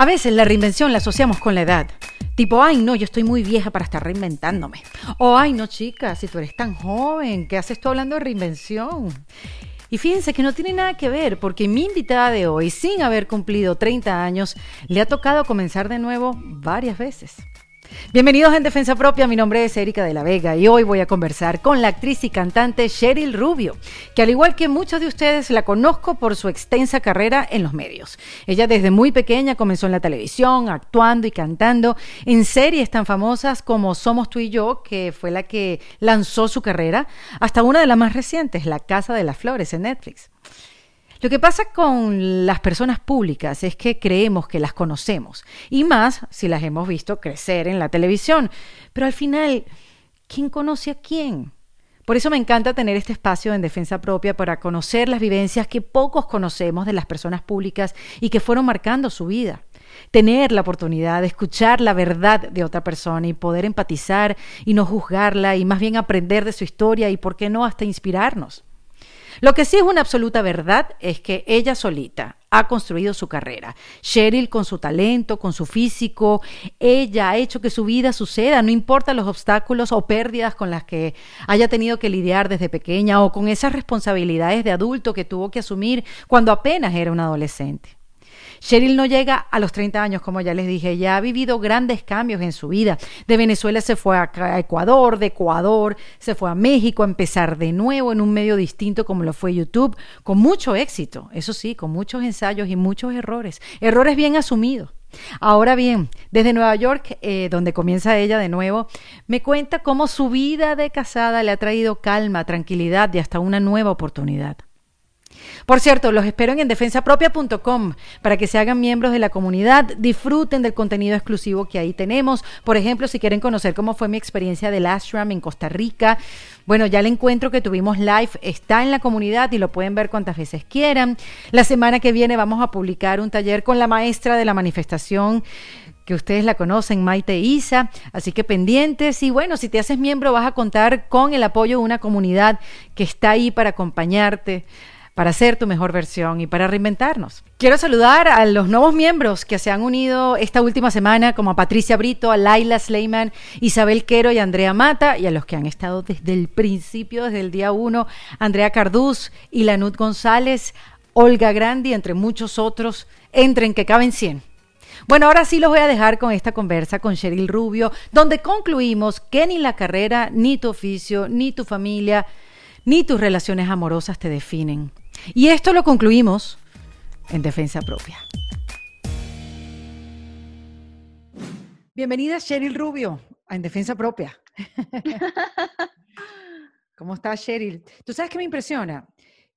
A veces la reinvención la asociamos con la edad. Tipo, ay, no, yo estoy muy vieja para estar reinventándome. O, ay, no, chica, si tú eres tan joven, ¿qué haces tú hablando de reinvención? Y fíjense que no tiene nada que ver, porque mi invitada de hoy, sin haber cumplido 30 años, le ha tocado comenzar de nuevo varias veces. Bienvenidos en Defensa Propia, mi nombre es Erika de la Vega y hoy voy a conversar con la actriz y cantante Cheryl Rubio, que al igual que muchos de ustedes la conozco por su extensa carrera en los medios. Ella desde muy pequeña comenzó en la televisión, actuando y cantando en series tan famosas como Somos tú y yo, que fue la que lanzó su carrera, hasta una de las más recientes, La Casa de las Flores en Netflix. Lo que pasa con las personas públicas es que creemos que las conocemos, y más si las hemos visto crecer en la televisión. Pero al final, ¿quién conoce a quién? Por eso me encanta tener este espacio en defensa propia para conocer las vivencias que pocos conocemos de las personas públicas y que fueron marcando su vida. Tener la oportunidad de escuchar la verdad de otra persona y poder empatizar y no juzgarla y más bien aprender de su historia y, por qué no, hasta inspirarnos. Lo que sí es una absoluta verdad es que ella solita ha construido su carrera. Cheryl con su talento, con su físico, ella ha hecho que su vida suceda, no importa los obstáculos o pérdidas con las que haya tenido que lidiar desde pequeña o con esas responsabilidades de adulto que tuvo que asumir cuando apenas era una adolescente. Cheryl no llega a los 30 años, como ya les dije, ya ha vivido grandes cambios en su vida. De Venezuela se fue a Ecuador, de Ecuador se fue a México a empezar de nuevo en un medio distinto como lo fue YouTube, con mucho éxito, eso sí, con muchos ensayos y muchos errores, errores bien asumidos. Ahora bien, desde Nueva York, eh, donde comienza ella de nuevo, me cuenta cómo su vida de casada le ha traído calma, tranquilidad y hasta una nueva oportunidad. Por cierto, los espero en defensapropia.com para que se hagan miembros de la comunidad, disfruten del contenido exclusivo que ahí tenemos. Por ejemplo, si quieren conocer cómo fue mi experiencia del ashram en Costa Rica, bueno, ya el encuentro que tuvimos live está en la comunidad y lo pueden ver cuantas veces quieran. La semana que viene vamos a publicar un taller con la maestra de la manifestación que ustedes la conocen, Maite Isa, así que pendientes y bueno, si te haces miembro vas a contar con el apoyo de una comunidad que está ahí para acompañarte para ser tu mejor versión y para reinventarnos. Quiero saludar a los nuevos miembros que se han unido esta última semana, como a Patricia Brito, a Laila Sleiman, Isabel Quero y Andrea Mata, y a los que han estado desde el principio, desde el día uno, Andrea Carduz, Ilanut González, Olga Grandi, entre muchos otros. Entren, que caben 100. Bueno, ahora sí los voy a dejar con esta conversa con Cheryl Rubio, donde concluimos que ni la carrera, ni tu oficio, ni tu familia, ni tus relaciones amorosas te definen. Y esto lo concluimos en defensa propia. Bienvenida Cheryl Rubio En Defensa Propia. ¿Cómo estás, Cheryl? ¿Tú sabes qué me impresiona?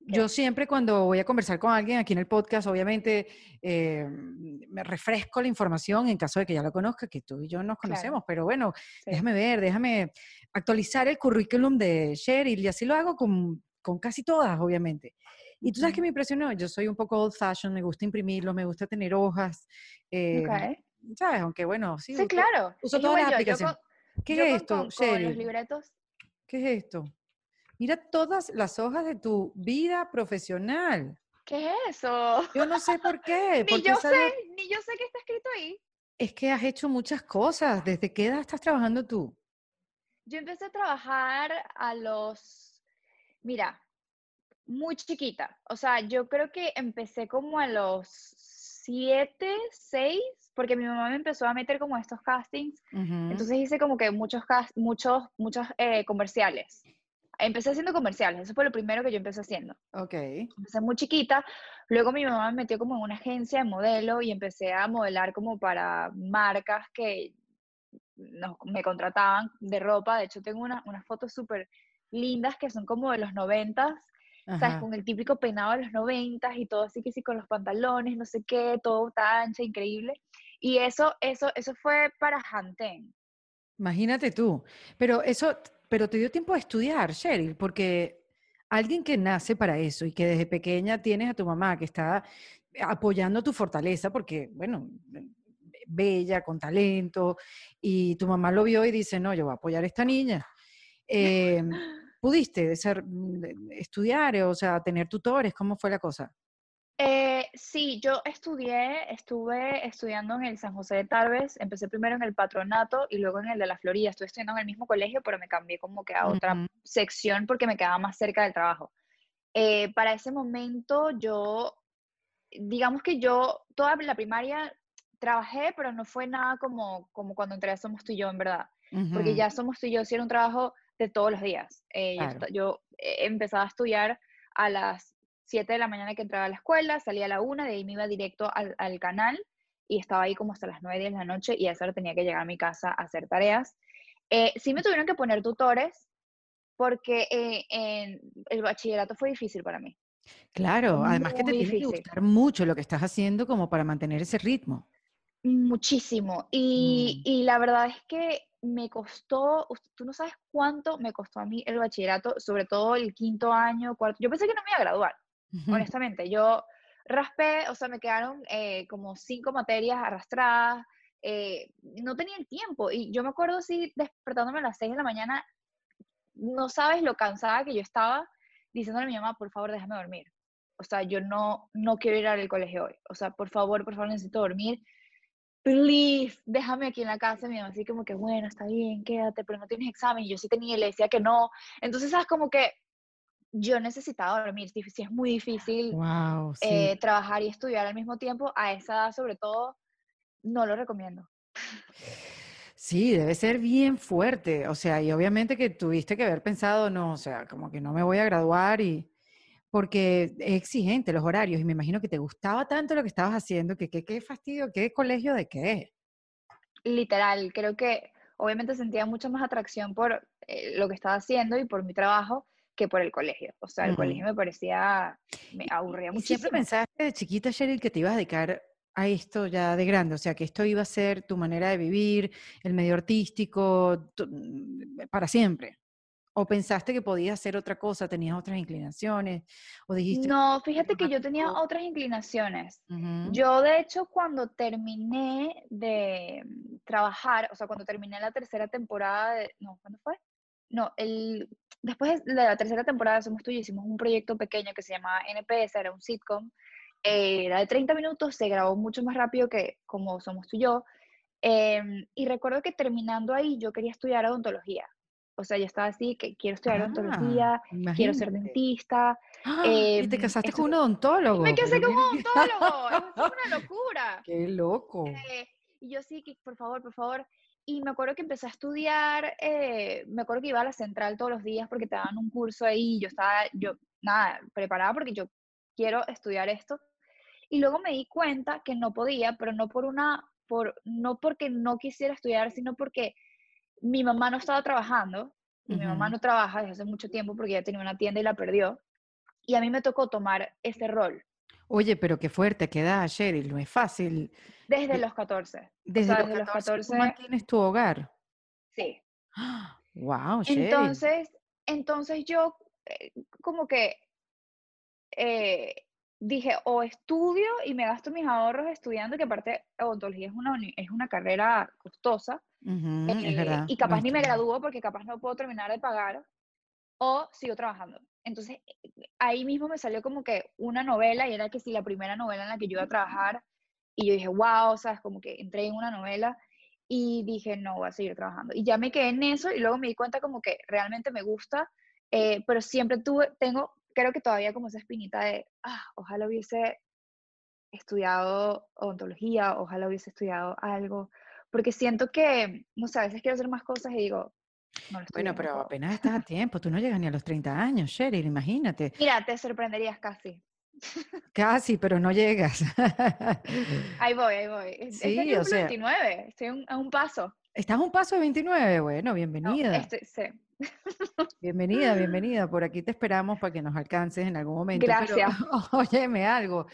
Yo siempre cuando voy a conversar con alguien aquí en el podcast, obviamente eh, me refresco la información en caso de que ya lo conozca, que tú y yo nos conocemos, pero bueno, déjame ver, déjame actualizar el currículum de Cheryl y así lo hago con, con casi todas, obviamente. Y tú sabes que me impresionó, yo soy un poco old fashioned, me gusta imprimirlo, me gusta tener hojas. Eh, ¿Sabes? Aunque bueno, sí. Sí, claro. Uso todas las aplicaciones. ¿Qué es esto, con, con los libretos. ¿Qué es esto? Mira todas las hojas de tu vida profesional. ¿Qué es eso? Yo no sé por qué. ni yo sé, ni yo sé qué está escrito ahí. Es que has hecho muchas cosas. ¿Desde qué edad estás trabajando tú? Yo empecé a trabajar a los, mira, muy chiquita. O sea, yo creo que empecé como a los siete, seis, porque mi mamá me empezó a meter como estos castings. Entonces hice como que muchos, muchos, muchos eh, comerciales. Empecé haciendo comerciales, eso fue lo primero que yo empecé haciendo. Ok. Empecé muy chiquita, luego mi mamá me metió como en una agencia de modelo y empecé a modelar como para marcas que me contrataban de ropa. De hecho, tengo unas fotos súper lindas que son como de los noventas, ¿sabes? Con el típico peinado de los noventas y todo así que sí, con los pantalones, no sé qué, todo tan ancha, increíble. Y eso, eso, eso fue para Hanten. Imagínate tú. Pero eso, pero te dio tiempo de estudiar, Cheryl, porque alguien que nace para eso y que desde pequeña tienes a tu mamá que está apoyando tu fortaleza, porque, bueno, bella, con talento, y tu mamá lo vio y dice, no, yo voy a apoyar a esta niña. Eh, ¿Pudiste ser, mm, estudiar, o sea, tener tutores? ¿Cómo fue la cosa? Eh, sí, yo estudié, estuve estudiando en el San José de Tarbes, empecé primero en el patronato y luego en el de la Florida. Estuve estudiando en el mismo colegio, pero me cambié como que a otra sección porque me quedaba más cerca del trabajo. Eh, para ese momento yo, digamos que yo toda la primaria trabajé, pero no fue nada como, como cuando entré a Somos tú y yo, en verdad. Porque ya Somos tú y yo sí era un trabajo de todos los días. Eh, yo, yo eh, empezaba a estudiar a las 7 de la mañana que entraba a la escuela, salía a la 1, de ahí me iba directo al, al canal y estaba ahí como hasta las 9 de la noche y a esa hora tenía que llegar a mi casa a hacer tareas. Eh, sí me tuvieron que poner tutores porque eh, el bachillerato fue difícil para mí. Claro, además que te tiene que gustar mucho lo que estás haciendo como para mantener ese ritmo. Muchísimo. Y, mm. y la verdad es que me costó, tú no sabes cuánto me costó a mí el bachillerato, sobre todo el quinto año, cuarto. Yo pensé que no me iba a graduar honestamente. Yo raspé, o sea, me quedaron eh, como cinco materias arrastradas, eh, no tenía el tiempo. Y yo me acuerdo así despertándome a las seis de la mañana, no sabes lo cansada que yo estaba, diciéndole a mi mamá, por favor, déjame dormir. O sea, yo no, no quiero ir al colegio hoy. O sea, por favor, por favor, necesito dormir. Please, déjame aquí en la casa. Mi mamá así como que, bueno, está bien, quédate, pero no tienes examen. Y yo sí tenía y le decía que no. Entonces, ¿sabes? Como que yo necesitaba dormir. Si, es muy difícil eh, trabajar y estudiar al mismo tiempo, a esa edad sobre todo, no lo recomiendo. Sí, debe ser bien fuerte. O sea, y obviamente que tuviste que haber pensado, no, o sea, como que no me voy a graduar y porque es exigente los horarios y me imagino que te gustaba tanto lo que estabas haciendo, que qué fastidio, qué colegio de qué. Literal, creo que obviamente sentía mucha más atracción por eh, lo que estaba haciendo y por mi trabajo, que por el colegio. O sea, el colegio me parecía, me aburría muchísimo. ¿Siempre pensaste de chiquita, Cheryl, que te ibas a dedicar a esto ya de grande? O sea, que esto iba a ser tu manera de vivir, el medio artístico, mm, para siempre. ¿O pensaste que podías hacer otra cosa, tenías otras inclinaciones? ¿O dijiste no, fíjate que yo tenía otras inclinaciones. Yo, de hecho, cuando terminé de mm, trabajar, o sea, cuando terminé la tercera temporada de, no, ¿cuándo fue? No, el, después de la tercera temporada de Somos Tú hicimos un proyecto pequeño que se llamaba NPS, era un sitcom, eh, era de 30 minutos, se grabó mucho más rápido que como Somos Tú y yo, em, y recuerdo que terminando ahí yo quería estudiar odontología. O sea, yo estaba así, que quiero estudiar ah, odontología, quiero ser dentista. ¡Ah! y te em, casaste con un odontólogo. Me casé con un odontólogo, es una locura. Qué loco. Eh, y yo sí, que por favor, por favor, y me acuerdo que empecé a estudiar, eh, me acuerdo que iba a la central todos los días porque te daban un curso ahí y yo estaba, yo, nada, preparada porque yo quiero estudiar esto. Y luego me di cuenta que no podía, pero no por una, por, no porque no quisiera estudiar, sino porque mi mamá no estaba trabajando, y mi mamá no trabaja desde hace mucho tiempo porque ella tenía una tienda y la perdió, y a mí me tocó tomar ese rol. Oye, pero qué fuerte, qué da, Cheryl, no es fácil. Desde los 14. Desde, los, 14, ¿Cómo mantienes tu hogar? Sí. Wow, Cheryl. Entonces, entonces yo eh, como que eh, dije, o estudio y me gasto mis ahorros estudiando, que aparte odontología es una, es una carrera costosa, eh, y capaz ni me gradúo porque capaz no puedo terminar de pagar, o sigo trabajando. Entonces, ahí mismo me salió como que una novela, y era que sí, la primera novela en la que yo iba a trabajar, y yo dije, wow, ¿sabes? Como que entré en una novela y dije, no, voy a seguir trabajando. Y ya me quedé en eso y luego me di cuenta como que realmente me gusta, eh, pero siempre tuve, tengo, creo que todavía como esa espinita de, ah, ojalá hubiese estudiado odontología, ojalá hubiese estudiado algo, porque siento que, no sé, a veces quiero hacer más cosas y digo, bueno, pero apenas estás a tiempo, tú no llegas ni a los 30 años, Sheryl, imagínate. Mira, te sorprenderías casi. Casi, pero no llegas. ahí voy, ahí voy. Sí, o sea, 29, estoy a un paso. ¿Estás a un paso de 29? Bueno, bienvenida. este, sí. Bienvenida, bienvenida. Por aquí te esperamos para que nos alcances en algún momento. Gracias. óyeme algo.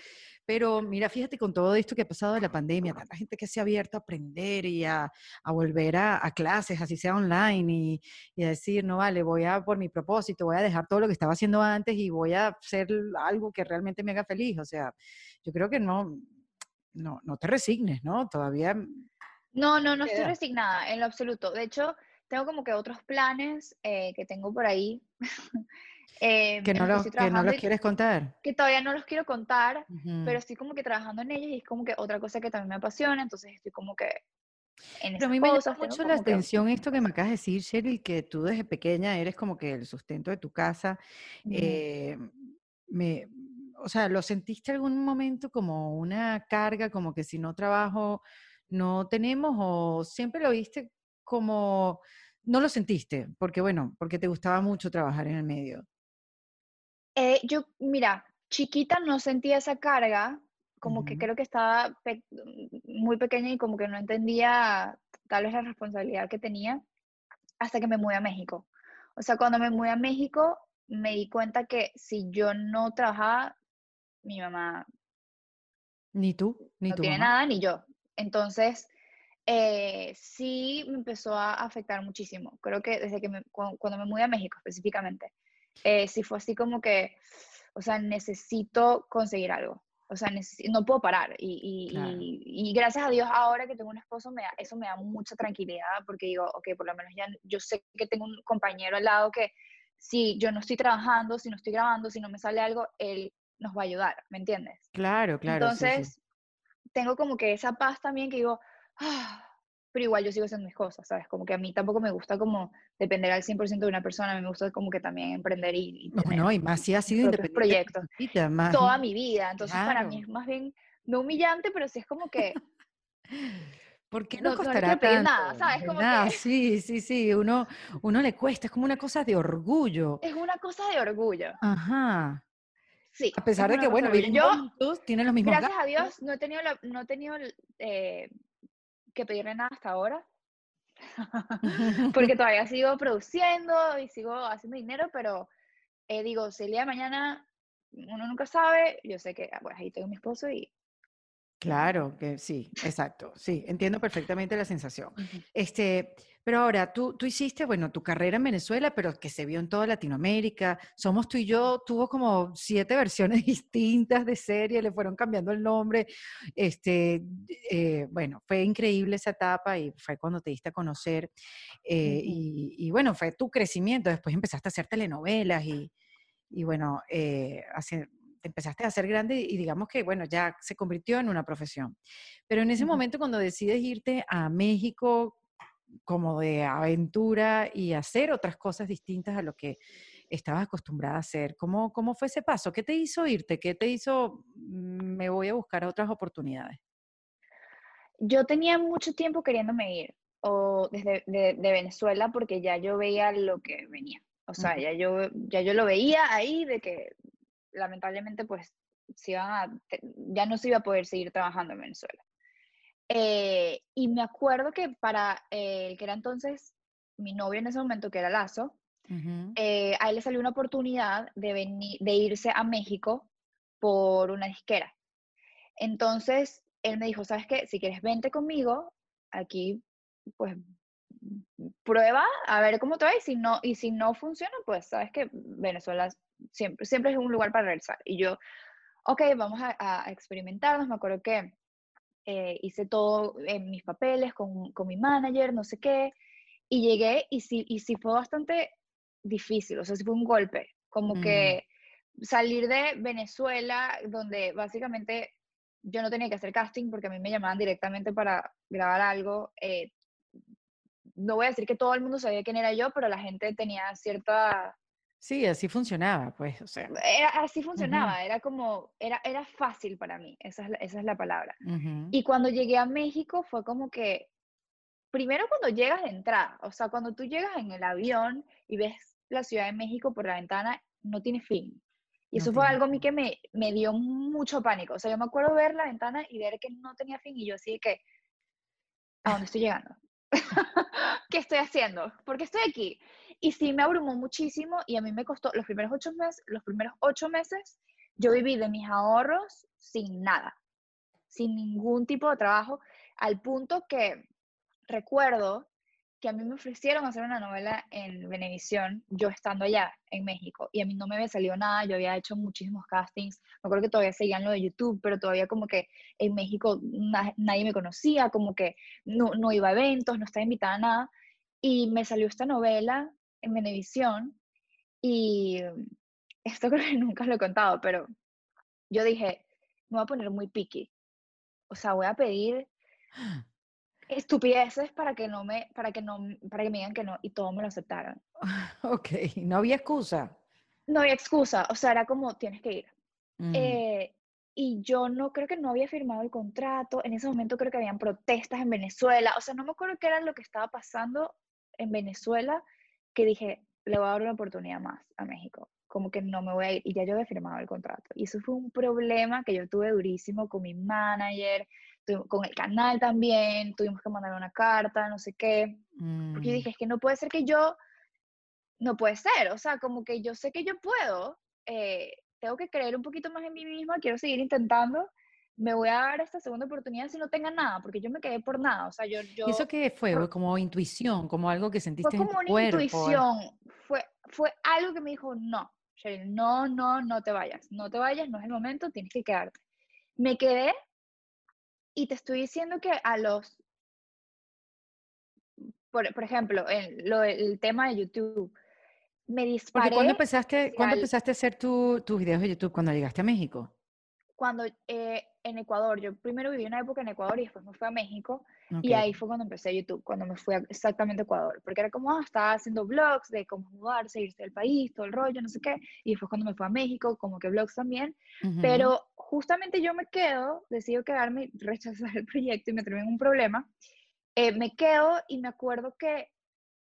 Pero mira, fíjate con todo esto que ha pasado de la pandemia, tanta gente que se ha abierto a aprender y a, volver a, clases, así sea online, y, y, a decir, no vale, voy a por mi propósito, voy a dejar todo lo que estaba haciendo antes y voy a hacer algo que realmente me haga feliz. O sea, yo creo que no, no, no te resignes, ¿no? Todavía... No, no, no estoy resignada en lo absoluto. De hecho, tengo como que otros planes eh, que tengo por ahí. eh, que no, los, que no los quieres contar. Que todavía no los quiero contar, pero estoy como que trabajando en ellos y es como que otra cosa que también me apasiona, entonces estoy como que en Pero a mí me llama mucho la atención esto que me acabas de decir, Sheryl, que tú desde pequeña eres como que el sustento de tu casa. eh, me, o sea, ¿lo sentiste algún momento como una carga, como que si no trabajo no tenemos o siempre lo viste como, no lo sentiste, porque bueno, porque te gustaba mucho trabajar en el medio? Eh, yo, mira, chiquita no sentía esa carga, como que creo que estaba muy pequeña y como que no entendía tal vez la responsabilidad que tenía hasta que me mudé a México. O sea, cuando me mudé a México me di cuenta que si yo no trabajaba, mi mamá... Ni tú, ni no tu tiene nada, ni yo. Entonces, eh, sí me empezó a afectar muchísimo. Creo que desde que me, cuando, me mudé a México específicamente, eh, sí fue así como que, o sea, necesito conseguir algo. O sea, no puedo parar. Y, y, gracias a Dios ahora que tengo un esposo, me eso me da mucha tranquilidad porque digo, ok, por lo menos ya yo sé que tengo un compañero al lado que si yo no estoy trabajando, si no estoy grabando, si no me sale algo, él nos va a ayudar, ¿me entiendes? Claro, claro. Entonces, tengo como que esa paz también que digo, ah, pero igual yo sigo haciendo mis cosas, ¿sabes? Como que a mí tampoco me gusta como depender al 100% de una persona, me gusta como que también emprender y, no, no, y más si ha sido independiente proyectos toda mi vida, entonces para mí es más bien no humillante, pero sí es como que porque no, no costará no tanto, nada, ¿sabes? Como que... Sí, sí, sí, uno, uno le cuesta, es como una cosa de orgullo. Es una cosa de orgullo. Ajá. Sí. A pesar de que, bueno, yo, tienen los mismos Gracias a Dios, no he tenido, no he tenido eh, que pedirle nada hasta ahora. Porque todavía sigo produciendo y sigo haciendo dinero, pero eh, digo, si el día de mañana uno nunca sabe, yo sé que, bueno, ahí tengo mi esposo y Claro, que sí, exacto. Sí, entiendo perfectamente la sensación. Este, pero ahora, tú, tú hiciste, bueno, tu carrera en Venezuela, pero que se vio en toda Latinoamérica. Somos tú y yo, tuvo como siete versiones distintas de serie, le fueron cambiando el nombre. Este, eh, bueno, fue increíble esa etapa y fue cuando te diste a conocer. Eh, y, bueno, fue tu crecimiento. Después empezaste a hacer telenovelas y, y bueno, eh, hacer te empezaste a hacer grande y digamos que, bueno, ya se convirtió en una profesión. Pero en ese momento cuando decides irte a México como de aventura y hacer otras cosas distintas a lo que estabas acostumbrada a hacer, ¿cómo, cómo fue ese paso? ¿Qué te hizo irte? ¿Qué te hizo, mm, me voy a buscar otras oportunidades? Yo tenía mucho tiempo queriéndome ir o desde de, Venezuela porque ya yo veía lo que venía. O sea, ya, yo, ya yo lo veía ahí de que lamentablemente pues se ya no se iba a poder seguir trabajando en Venezuela. Eh, y me acuerdo que para el que era entonces mi novio en ese momento, que era Lazo, eh, a él le salió una oportunidad de, venir, de irse a México por una disquera. Entonces, él me dijo, ¿sabes qué? Si quieres, vente conmigo, aquí, pues, prueba, a ver cómo te va, y si no, y si no funciona, pues, ¿sabes que Venezuela siempre, siempre es un lugar para regresar. Y yo, ok, vamos a, experimentarnos. Me acuerdo que eh, hice todo en mis papeles con, con, mi manager, no sé qué, y llegué y sí, y sí fue bastante difícil, o sea, sí fue un golpe, como mm. que salir de Venezuela, donde básicamente yo no tenía que hacer casting porque a mí me llamaban directamente para grabar algo. Eh, no voy a decir que todo el mundo sabía quién era yo, pero la gente tenía cierta Sí, así funcionaba, pues, o sea. Era, así funcionaba, era como, era, era fácil para mí, esa es la, esa es la palabra. Y cuando llegué a México fue como que, primero cuando llegas de entrada, o sea, cuando tú llegas en el avión y ves la Ciudad de México por la ventana, no tiene fin. Y eso fue algo a mí que me, me dio mucho pánico. O sea, yo me acuerdo ver la ventana y ver que no tenía fin y yo así de que, ¿a dónde estoy llegando? ¿Qué estoy haciendo? ¿Por qué estoy aquí? Y sí me abrumó muchísimo y a mí me costó los primeros ocho meses, los primeros ocho meses, yo viví de mis ahorros sin nada, sin ningún tipo de trabajo, al punto que recuerdo que a mí me ofrecieron hacer una novela en Venevisión, yo estando allá en México, y a mí no me había salido nada, yo había hecho muchísimos castings, me acuerdo que todavía seguían lo de YouTube, pero todavía como que en México nadie me conocía, como que no, no iba a eventos, no estaba invitada a nada, y me salió esta novela en Venevisión y esto creo que nunca lo he contado, pero yo dije, me voy a poner muy picky. O sea, voy a pedir estupideces para que no me, para que no, para que me digan que no, y todos me lo aceptaron. Ok, no había excusa. No había excusa, o sea, era como, tienes que ir. Mm. Eh, y yo no creo que no había firmado el contrato, en ese momento creo que habían protestas en Venezuela, o sea, no me acuerdo qué era lo que estaba pasando en Venezuela, que dije, le voy a dar una oportunidad más a México, como que no me voy a ir, y ya yo había firmado el contrato. Y eso fue un problema que yo tuve durísimo con mi manager, con el canal también, tuvimos que mandar una carta, no sé qué, porque yo Mm. dije, es que no puede ser que yo, no puede ser, o sea, como que yo sé que yo puedo, eh, tengo que creer un poquito más en mí misma, quiero seguir intentando, me voy a dar esta segunda oportunidad si no tenga nada, porque yo me quedé por nada, o sea, yo, yo ¿Y eso qué fue? por- Como intuición, como algo que fue sentiste en tu como una cuerpo. ¿eh? intuición, fue, fue algo que me dijo, no, Cheryl, no, no, no te vayas, no te vayas, no es el momento, tienes que quedarte. Me quedé y te estoy diciendo que a los, por, por ejemplo, en lo, el tema de YouTube, me Porque disparé cuando empezaste, ¿cuándo el- empezaste a hacer tu- tus videos de YouTube? Cuando llegaste a México. Cuando eh, en Ecuador, yo primero viví una época en Ecuador y después me fui a México Ok. y ahí fue cuando empecé YouTube, cuando me fui a- exactamente a Ecuador, porque era como, ah, estaba haciendo vlogs de cómo mudarse, irse del país, todo el rollo, no sé qué, y después cuando me fui a México, como que vlogs también, Ujú. pero justamente yo me quedo, decido quedarme, rechazar el proyecto y meterme en un problema, eh, me quedo y me acuerdo que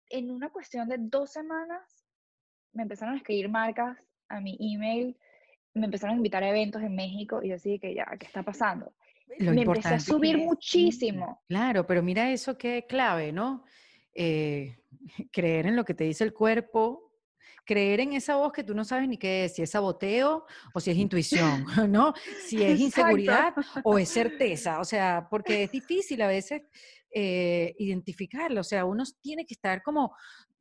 en una cuestión de dos semanas me empezaron a escribir marcas a mi email, me empezaron a invitar a eventos en México y yo así que ya, ¿qué está pasando? Lo me empecé a subir es- muchísimo. Claro, pero mira eso que clave, ¿no? Eh, creer en lo que te dice el cuerpo, creer en esa voz que tú no sabes ni qué es, si es saboteo o si es intuición, ¿no? Si es Exacto. inseguridad o es certeza, o sea, porque es difícil a veces eh, identificarlo, o sea, uno tiene que estar como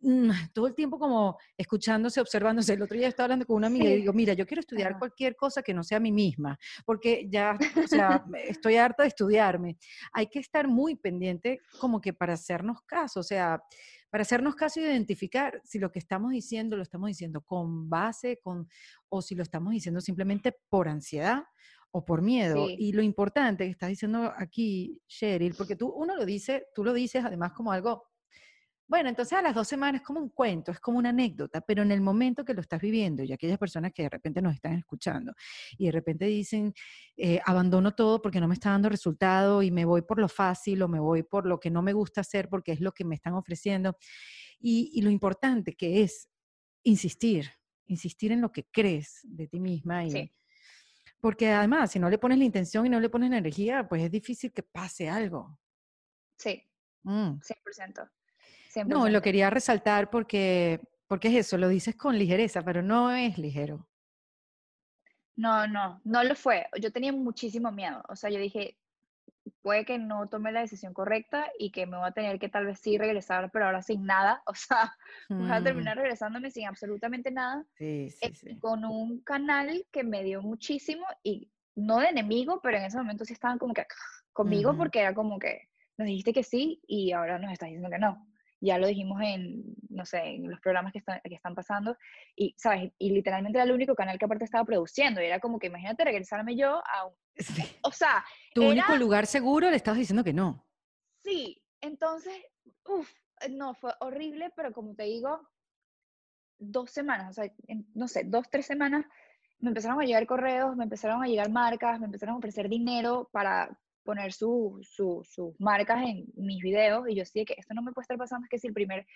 mm, todo el tiempo como escuchándose, observándose. El otro día estaba hablando con una amiga y Sí. digo, mira, yo quiero estudiar Ajá. cualquier cosa que no sea a mí misma, porque ya, o sea, estoy harta de estudiarme. Hay que estar muy pendiente como que para hacernos caso, o sea, para hacernos caso y identificar si lo que estamos diciendo lo estamos diciendo con base, con, o si lo estamos diciendo simplemente por ansiedad o por miedo. Sí. Y lo importante que estás diciendo aquí, Cheryl, porque tú, uno lo dice, tú lo dices además como algo, bueno, entonces a las dos semanas es como un cuento, es como una anécdota, pero en el momento que lo estás viviendo y aquellas personas que de repente nos están escuchando y de repente dicen, eh, abandono todo porque no me está dando resultado y me voy por lo fácil o me voy por lo que no me gusta hacer porque es lo que me están ofreciendo. Y, y lo importante que es insistir, insistir en lo que crees de ti misma y, Sí. porque además, si no le pones la intención y no le pones la energía, pues es difícil que pase algo. Sí, Mm. 100%. No, 100%. lo quería resaltar porque, porque es eso, lo dices con ligereza, pero no es ligero. No, no, no lo fue. Yo tenía muchísimo miedo. O sea, yo dije, puede que no tome la decisión correcta y que me voy a tener que tal vez sí regresar, pero ahora sin nada. O sea, voy a Mm, terminar regresándome sin absolutamente nada. sí, eh, sí, sí. Con un canal que me dio muchísimo y no de enemigo, pero en ese momento sí estaban como que conmigo porque era como que nos dijiste que sí y ahora nos estás diciendo que no. Ya lo dijimos en, no sé, en los programas que, están que están pasando y, ¿sabes? Y literalmente era el único canal que aparte estaba produciendo y era como que imagínate regresarme yo a un... Sí. O sea, Tu único era- lugar seguro le estabas diciendo que no. Sí, entonces, uff, no, fue horrible, pero como te digo, dos semanas, o sea, en- no sé, dos, tres semanas, me empezaron a llegar correos, me empezaron a llegar marcas, me empezaron a ofrecer dinero para poner su- su- sus marcas en mis videos, y yo sí que esto no me puede estar pasando, es que si el primer,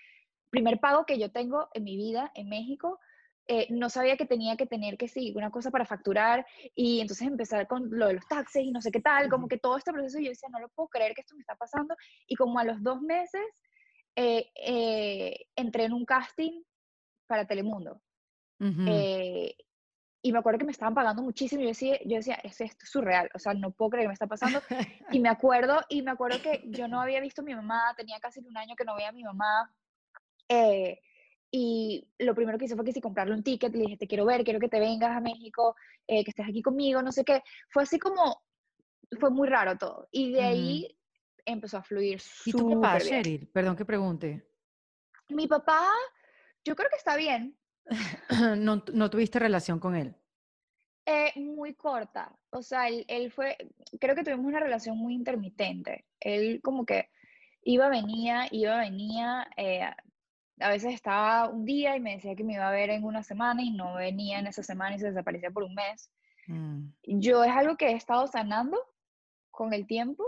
primer pago que yo tengo en mi vida en México, eh, no sabía que tenía que tener que sí, una cosa para facturar, y entonces empezar con lo de los taxes y no sé qué tal, como que todo este proceso, yo decía, no lo puedo creer que esto me está pasando, y como a los dos meses, eh, eh, entré en un casting para Telemundo. Ujú. eh, y me acuerdo que me estaban pagando muchísimo. Y yo decía, yo decía, es esto es surreal. O sea, no puedo creer que me está pasando. Y me acuerdo, y me acuerdo que yo no había visto a mi mamá, tenía casi un año que no veía a mi mamá. eh, y lo primero que hice fue que si comprarle un ticket, le dije, te quiero ver, quiero que te vengas a México, eh, que estés aquí conmigo, no sé qué. Fue así como, fue muy raro todo. Y de ahí empezó a fluir ¿Y tu papá. Cheryl? Perdón que pregunte. Mi papá, yo creo que está bien. no, no tuviste relación con él. Eh, muy corta. O sea, él, él, fue, creo que tuvimos una relación muy intermitente. Él como que iba, venía, iba, venía. Eh, a veces estaba un día y me decía que me iba a ver en una semana y no venía en esa semana y se desaparecía por un mes. Mm. Yo es algo que he estado sanando con el tiempo.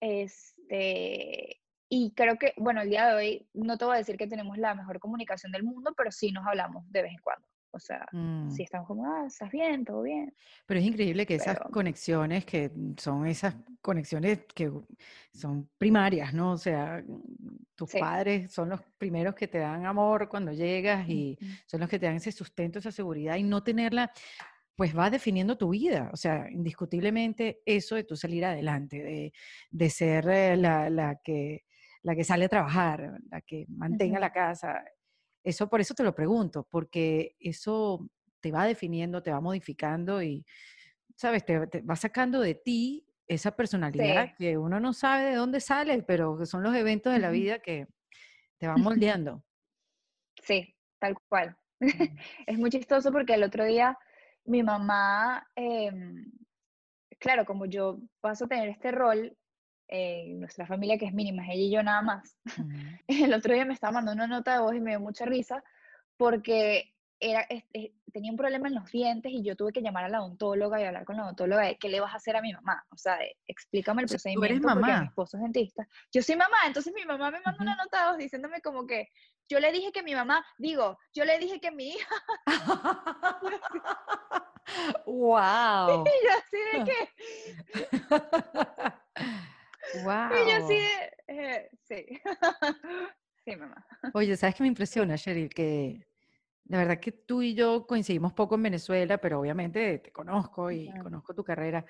Este, y creo que, bueno, el día de hoy no te voy a decir que tenemos la mejor comunicación del mundo, pero sí nos hablamos de vez en cuando. O sea, mm. si estamos como, ah, estás bien, todo bien. Pero es increíble que esas conexiones, que son esas conexiones que son primarias, ¿no? O sea, tus padres son los primeros que te dan amor cuando llegas y son los que te dan ese sustento, esa seguridad y no tenerla, pues va definiendo tu vida. O sea, indiscutiblemente eso de tu salir adelante, de, de ser eh, la, la, que, la que sale a trabajar, la que mantenga la casa, eso por eso te lo pregunto, porque eso te va definiendo, te va modificando y, ¿sabes? Te, va sacando de ti esa personalidad que uno no sabe de dónde sale, pero que son los eventos de la vida que te van moldeando. Sí, tal cual. Mm. es muy chistoso porque el otro día mi mamá, em, claro, como yo paso a tener este rol, en nuestra familia que es mínima, ella y yo nada más. El otro día me estaba mandando una nota de voz y me dio mucha risa porque era, tenía un problema en los dientes y yo tuve que llamar a la odontóloga y hablar con la odontóloga de qué le vas a hacer a mi mamá. O sea, explícame el procedimiento. Tú eres mamá. Porque mi esposo es dentista. Yo soy mamá, entonces mi mamá me manda una nota de voz diciéndome como que yo le dije que mi mamá, digo, yo le dije que mi hija. ¡Wow! y yo así de que. Wow. Y yo sí, eh, sí. sí, mamá. Oye, ¿sabes qué me impresiona, Cheryl? Que la verdad que tú y yo coincidimos poco en Venezuela, pero obviamente te conozco y conozco tu carrera.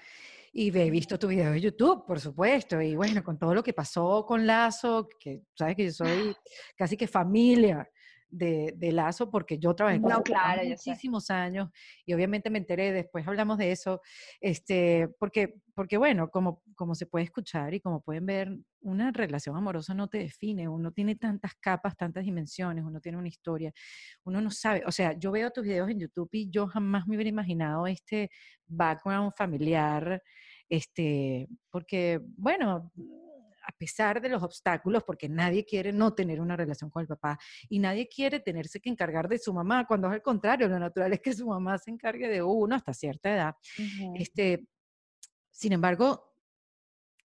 Y he visto tu video de YouTube, por supuesto. Y bueno, con todo lo que pasó con Lazo, que sabes que yo soy casi que familia de, Lazo porque yo trabajé con no, claro, muchísimos años y obviamente me enteré, después hablamos de eso, este, porque, porque bueno, como, como se puede escuchar y como pueden ver, una relación amorosa no te define, uno tiene tantas capas, tantas dimensiones, uno tiene una historia, uno no sabe, o sea, yo veo tus videos en YouTube y yo jamás me hubiera imaginado este background familiar, este, porque, bueno, a pesar de los obstáculos, porque nadie quiere no tener una relación con el papá y nadie quiere tenerse que encargar de su mamá, cuando es al contrario, lo natural es que su mamá se encargue de uno hasta cierta edad. este, sin embargo,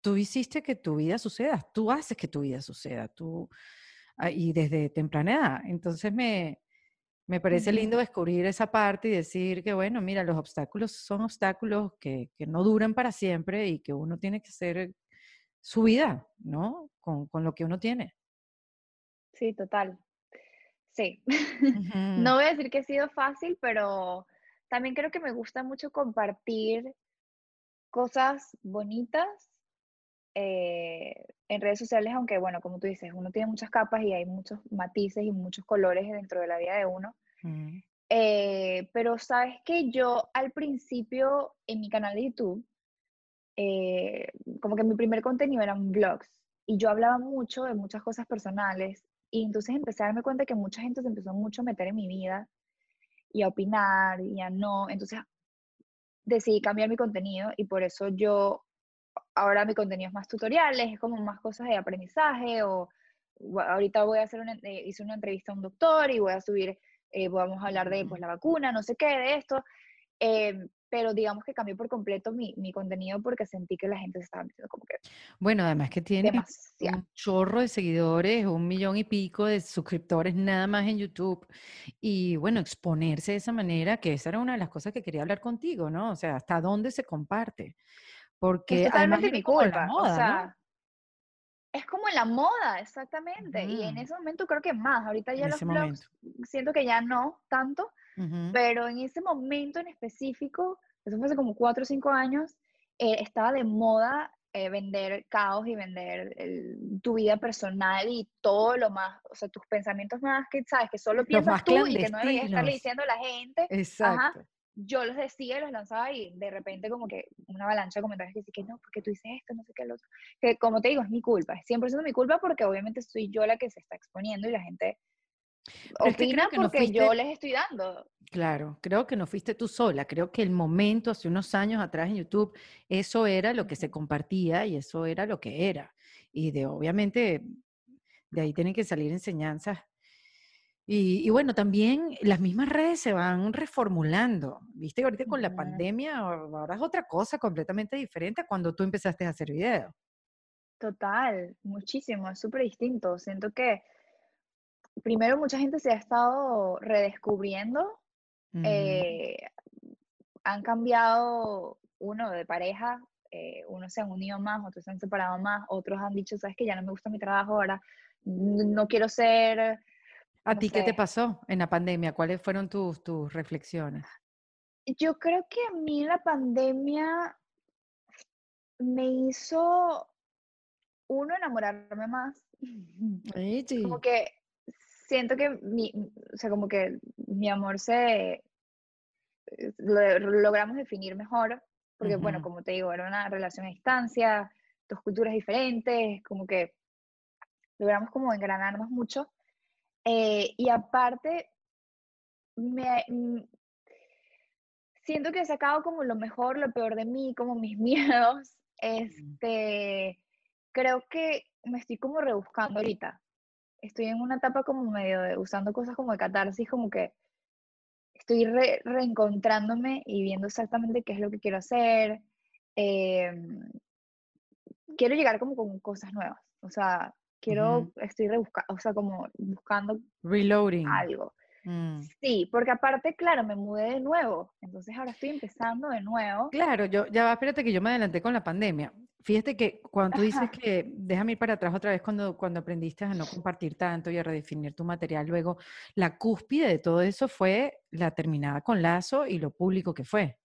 tú hiciste que tu vida suceda, tú haces que tu vida suceda, tú, ah, y desde temprana edad. Entonces me, me parece lindo descubrir esa parte y decir que, bueno, mira, los obstáculos son obstáculos que, que no duran para siempre y que uno tiene que ser su vida, ¿no? Con, con lo que uno tiene. Sí, total. Sí. no voy a decir que ha sido fácil, pero también creo que me gusta mucho compartir cosas bonitas eh, en redes sociales, aunque bueno, como tú dices, uno tiene muchas capas y hay muchos matices y muchos colores dentro de la vida de uno. Eh, pero sabes que yo al principio en mi canal de YouTube eh, como que mi primer contenido eran vlogs y yo hablaba mucho de muchas cosas personales y entonces empecé a darme cuenta que mucha gente se empezó mucho a meter en mi vida y a opinar y a no, entonces decidí cambiar mi contenido y por eso yo ahora mi contenido es más tutoriales, es como más cosas de aprendizaje o ahorita voy a hacer una, eh, hice una entrevista a un doctor y voy a subir, eh, vamos a hablar de pues la vacuna, no sé qué, de esto. Eh, pero digamos que cambió por completo mi, mi, contenido porque sentí que la gente se estaba metiendo como que... Bueno, además que tiene un chorro de seguidores, un millón y pico de suscriptores nada más en YouTube. Y bueno, exponerse de esa manera, que esa era una de las cosas que quería hablar contigo, ¿no? O sea, hasta dónde se comparte. Porque es totalmente mi culpa. Moda, o sea, es como en la moda, exactamente. Y en ese momento creo que más. Ahorita ya los blogs siento que ya no tanto, pero en ese momento en específico, eso fue hace como cuatro o cinco años, eh, estaba de moda eh, vender caos y vender tu vida personal y todo lo más, o sea, tus pensamientos más que sabes, que solo piensas tú y que no deberías estarle diciendo a la gente. Exacto. yo los decía, los lanzaba y de repente como que una avalancha de comentarios que dice que no, porque tú dices esto, no sé qué, lo otro. Que como te digo, es mi culpa, es 100% mi culpa porque obviamente soy yo la que se está exponiendo y la gente opina porque yo les estoy dando. Claro, creo que no fuiste tú sola, creo que el momento hace unos años atrás en YouTube, eso era lo que se compartía y eso era lo que era. Y de obviamente, de ahí tienen que salir enseñanzas. Y, bueno, también las mismas redes se van reformulando. Viste que ahorita con la pandemia ahora es otra cosa completamente diferente a cuando tú empezaste a hacer videos. Total, muchísimo, es súper distinto. Siento que primero mucha gente se ha estado redescubriendo, eh, han cambiado uno de pareja, eh, unos se han unido más, otros se han separado más, otros han dicho, sabes que ya no me gusta mi trabajo ahora, no quiero ser... ¿A ti qué te pasó en la pandemia? ¿Cuáles fueron tus, tus reflexiones? Yo creo que a mí la pandemia me hizo uno enamorarme más. Como que siento que mi, o sea, como que mi amor se eh, lo, logramos definir mejor, porque bueno, como te digo, era una relación a distancia, dos culturas diferentes, como que logramos como engranarnos mucho. Eh, y aparte, me, mm, siento que he sacado como lo mejor, lo peor de mí, como mis miedos. Este, creo que me estoy como rebuscando ahorita estoy en una etapa como medio de usando cosas como de catarsis, como que estoy reencontrándome y viendo exactamente qué es lo que quiero hacer. Em, quiero llegar como con cosas nuevas, o sea, quiero, estoy rebuscando, o sea, como buscando Reloading. algo. Mm. Sí, porque aparte, claro, me mudé de nuevo, entonces ahora estoy empezando de nuevo. Claro, yo, ya espérate que yo me adelanté con la pandemia. Fíjate que cuando tú dices que, déjame ir para atrás otra vez, cuando, cuando aprendiste a no compartir tanto y a redefinir tu material, luego la cúspide de todo eso fue la terminada con Lazo y lo público que fue.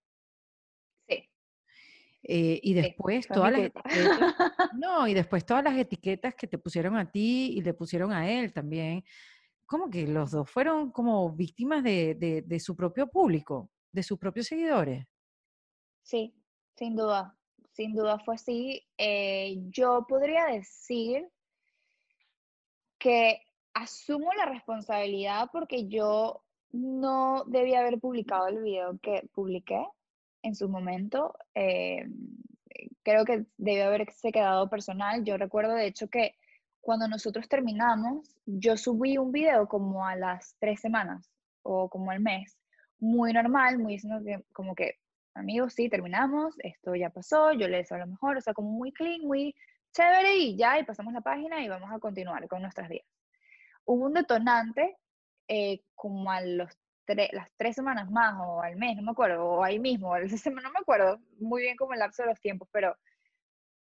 Sí. Eh, y después todas las etiquetas, no, y después todas las etiquetas que te pusieron a ti y le pusieron a él también, como que los dos fueron como víctimas de, su propio público, de sus propios seguidores. Sí, sin duda sin duda fue así. Eh, yo podría decir que asumo la responsabilidad porque yo no debía haber publicado el video que publiqué en su momento. Eh, creo que debió haberse quedado personal. Yo recuerdo de hecho que cuando nosotros terminamos, yo subí un video como a las tres semanas o como al mes, muy normal, muy como que amigos, sí, terminamos, esto ya pasó, yo le deseo lo mejor, o sea, como muy clean, muy chévere y ya, y pasamos la página y vamos a continuar con nuestras vidas. Hubo un detonante eh, como a los las tres semanas más o al mes, no me acuerdo, o ahí mismo, o esa semana, no me acuerdo muy bien como el lapso de los tiempos, pero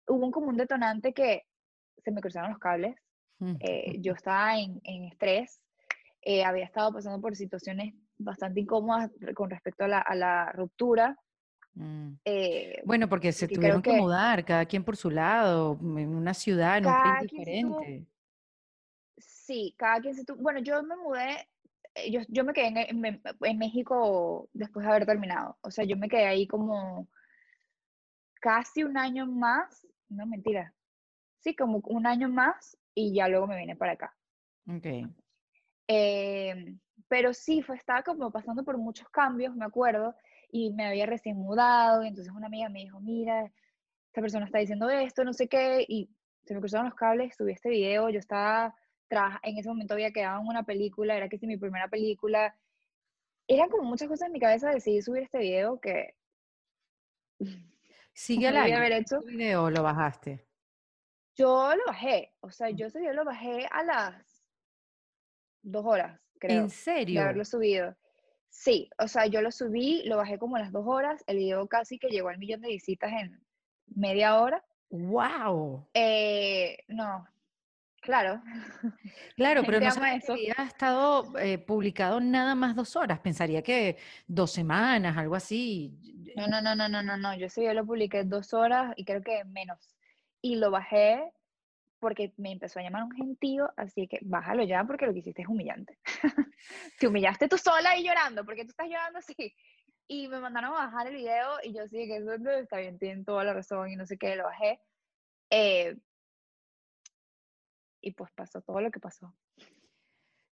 hubo un, como un detonante que se me cruzaron los cables, mm. eh, yo estaba en, en estrés, eh, había estado pasando por situaciones bastante incómodas con respecto a la, a la ruptura, Mm. Eh, bueno, porque se tuvieron que, mudar, cada quien por su lado, en una ciudad, en un país diferente. sí, cada quien se tuvo. Bueno, yo me mudé, yo, yo me quedé en, en, México después de haber terminado. O sea, yo me quedé ahí como casi un año más, no mentira, sí, como un año más y ya luego me vine para acá. Ok. Em, pero sí, fue, estaba como pasando por muchos cambios, me acuerdo y me había recién mudado, y entonces una amiga me dijo, mira, esta persona está diciendo esto, no sé qué, y se me cruzaron los cables, subí este video, yo estaba, en ese momento había quedado en una película, era que si mi primera película, eran como muchas cosas en mi cabeza, decidí subir este video que... ¿Sigue al aire? haber hecho. video lo bajaste? Yo lo bajé, o sea, mm. yo ese video lo bajé a las dos horas, creo. ¿En serio? De haberlo subido. Sí, o sea, yo lo subí, lo bajé como las dos horas, el video casi que llegó al millón de visitas en media hora. ¡Wow! Eh, no, claro. Claro, pero no sabía ha estado eh, publicado nada más dos horas. Pensaría que dos semanas, algo así. No, no, no, no, no, no, no. Yo sí, yo lo publiqué dos horas y creo que menos. Y lo bajé porque me empezó a llamar un gentío, así que bájalo ya porque lo que hiciste es humillante. Te humillaste tú sola y llorando, porque tú estás llorando así. Y me mandaron a bajar el video y yo sí, que eso está bien, tienen toda la razón y no sé qué, lo bajé. Eh, y pues pasó todo lo que pasó.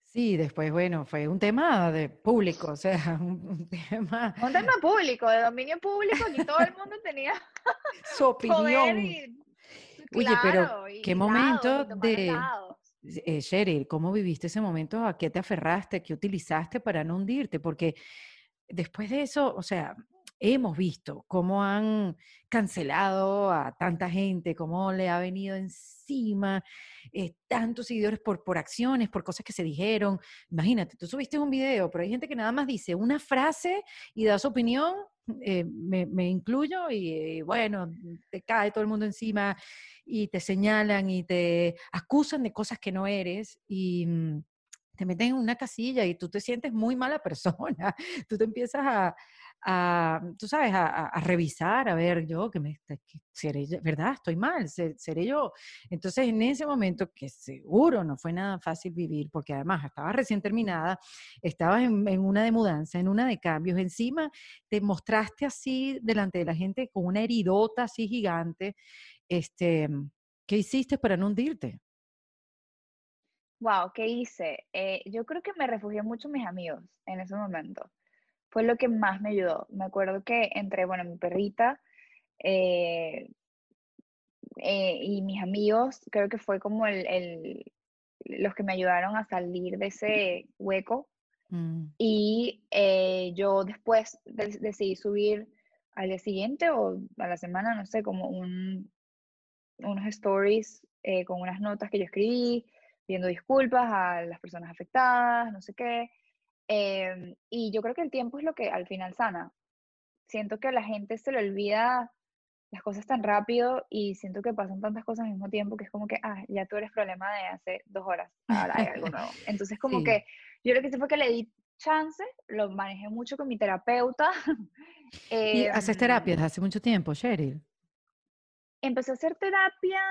Sí, después, bueno, fue un tema de público, o sea, un, tema... Un tema público, de dominio público, y todo el mundo tenía su opinión. Oye, pero qué momento de... Eh, Cheryl, ¿cómo viviste ese momento? ¿A qué te aferraste? ¿Qué utilizaste para no hundirte? Porque después de eso, o sea, hemos visto cómo han cancelado a tanta gente, cómo le ha venido encima eh, tantos seguidores por, acciones, por cosas que se dijeron. Imagínate, tú subiste un video, pero hay gente que nada más dice una frase y da su opinión, eh, me, incluyo y bueno, te cae todo el mundo encima y te señalan y te acusan de cosas que no eres y mm, te meten en una casilla y tú te sientes muy mala persona. Tú te empiezas a, a, tú sabes, a, revisar, a ver yo, que me, seré, ¿verdad? Estoy mal, seré yo. Entonces, en ese momento, que seguro no fue nada fácil vivir, porque además estaba recién terminada, estabas en, en una de mudanza, en una de cambios, encima te mostraste así delante de la gente con una heridota así gigante, este, ¿qué hiciste para no hundirte? Wow, ¿qué hice? Eh, yo creo que me refugié mucho en mis amigos en ese momento fue lo que más me ayudó. Me acuerdo que entre, bueno, mi perrita eh, eh, y mis amigos, creo que fue como el, los que me ayudaron a salir de ese hueco. Mm. Y eh, yo después decidí subir al día siguiente o a la semana, no sé, como un, unos stories con unas notas que yo escribí, pidiendo disculpas a las personas afectadas, no sé qué. Em, y yo creo que el tiempo es lo que al final sana. Siento que a la gente se le olvida las cosas tan rápido y siento que pasan tantas cosas al mismo tiempo que es como que, ah, ya tú eres problema de hace dos horas, ahora hay algo nuevo. Entonces como que yo lo que hice fue que le di chance, lo manejé mucho con mi terapeuta. ¿Y haces em, terapias hace mucho tiempo, Cheryl? Empecé a hacer terapia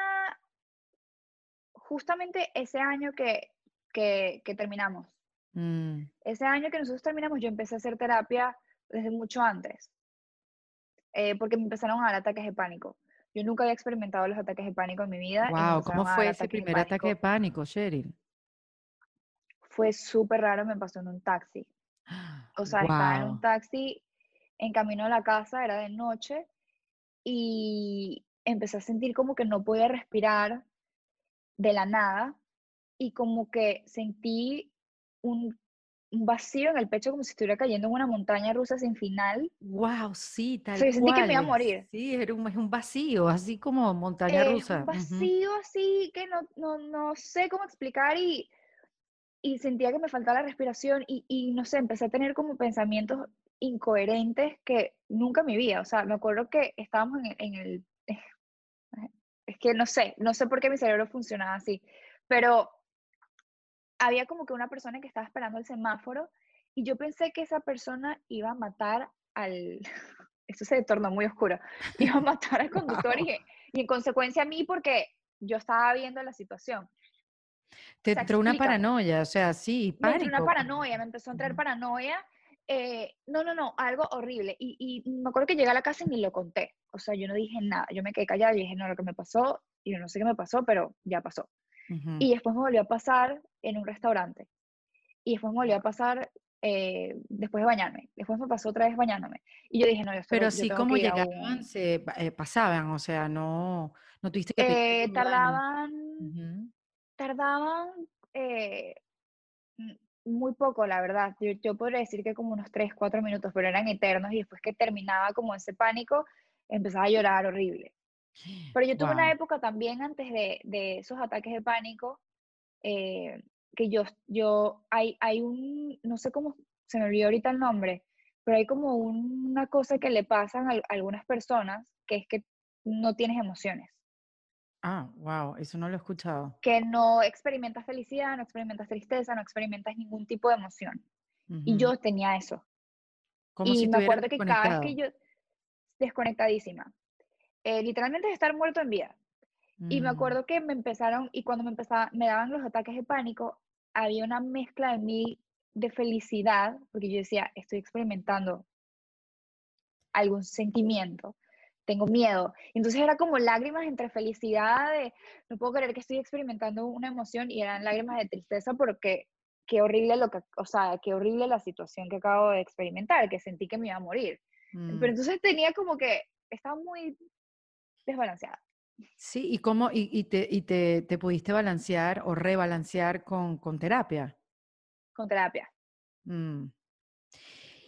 justamente ese año que, que, que terminamos. Mm. Ese año que nosotros terminamos, yo empecé a hacer terapia desde mucho antes, eh, porque me empezaron a dar ataques de pánico. Yo nunca había experimentado los ataques de pánico en mi vida. Wow, ¿cómo fue ese primer ataque de pánico, Cheryl? Fue súper raro, me pasó en un taxi. O sea, estaba en un taxi en camino a la casa, era de noche, y empecé a sentir como que no podía respirar de la nada, y como que sentí un, vacío en el pecho como si estuviera cayendo en una montaña rusa sin final. Wow, sí, tal sí, sentí que me iba a morir. Sí, era un, es un vacío, así como montaña rusa. Un vacío así que no, no, no sé cómo explicar y, y sentía que me faltaba la respiración y, y, no sé, empecé a tener como pensamientos incoherentes que nunca en mi vida, o sea, me acuerdo que estábamos en, en el... Es que no sé, no sé por qué mi cerebro funcionaba así, pero había como que una persona que estaba esperando el semáforo y yo pensé que esa persona iba a matar al, esto se tornó muy oscuro, iba a matar al conductor y, en consecuencia a mí porque yo estaba viendo la situación. Te entró una paranoia, o sea, sí, pánico. Me entró una paranoia, me empezó a entrar paranoia. Eh, no, no, no, algo horrible. Y, y, me acuerdo que llegué a la casa y ni lo conté. O sea, yo no dije nada. Yo me quedé callada y dije, no, lo que me pasó, y yo no sé qué me pasó, pero ya pasó. Y después me volvió a pasar en un restaurante. Y después me volvió a pasar eh, después de bañarme. Después me pasó otra vez bañándome. Y yo dije, no, yo estoy Pero sí, como llegaban, se eh, pasaban, o sea, no, no tuviste que... Eh, tardaban, tardaban muy poco, la verdad. Yo, yo podría decir que como unos 3, 4 minutos, pero eran eternos. Y después que terminaba como ese pánico, empezaba a llorar horrible. Pero yo tuve una época también antes de, de esos ataques de pánico, eh, que yo, yo, hay, hay un, no sé cómo, se me olvidó ahorita el nombre, pero hay como una cosa que le pasan a, algunas personas, que es que no tienes emociones. Ah, wow, eso no lo he escuchado. Que no experimentas felicidad, no experimentas tristeza, no experimentas ningún tipo de emoción. Y yo tenía eso. Como y me acuerdo que cada vez que yo, desconectadísima. Eh, literalmente estar muerto en vida. Y me mm. acuerdo que me empezaron, y cuando me, empezaba, me daban los ataques de pánico, había una mezcla de mí de felicidad, porque yo decía, estoy experimentando algún sentimiento, tengo miedo. Entonces era como lágrimas entre felicidad de, no puedo creer que estoy experimentando una emoción, y eran lágrimas de tristeza porque qué horrible lo que, o sea, qué horrible la situación que acabo de experimentar, que sentí que me iba a morir. Pero Mm. entonces tenía como que, estaba muy desbalanceada Sí, ¿y cómo, y, y te, y te, te pudiste balancear o rebalancear con, con terapia? con terapia. Mm.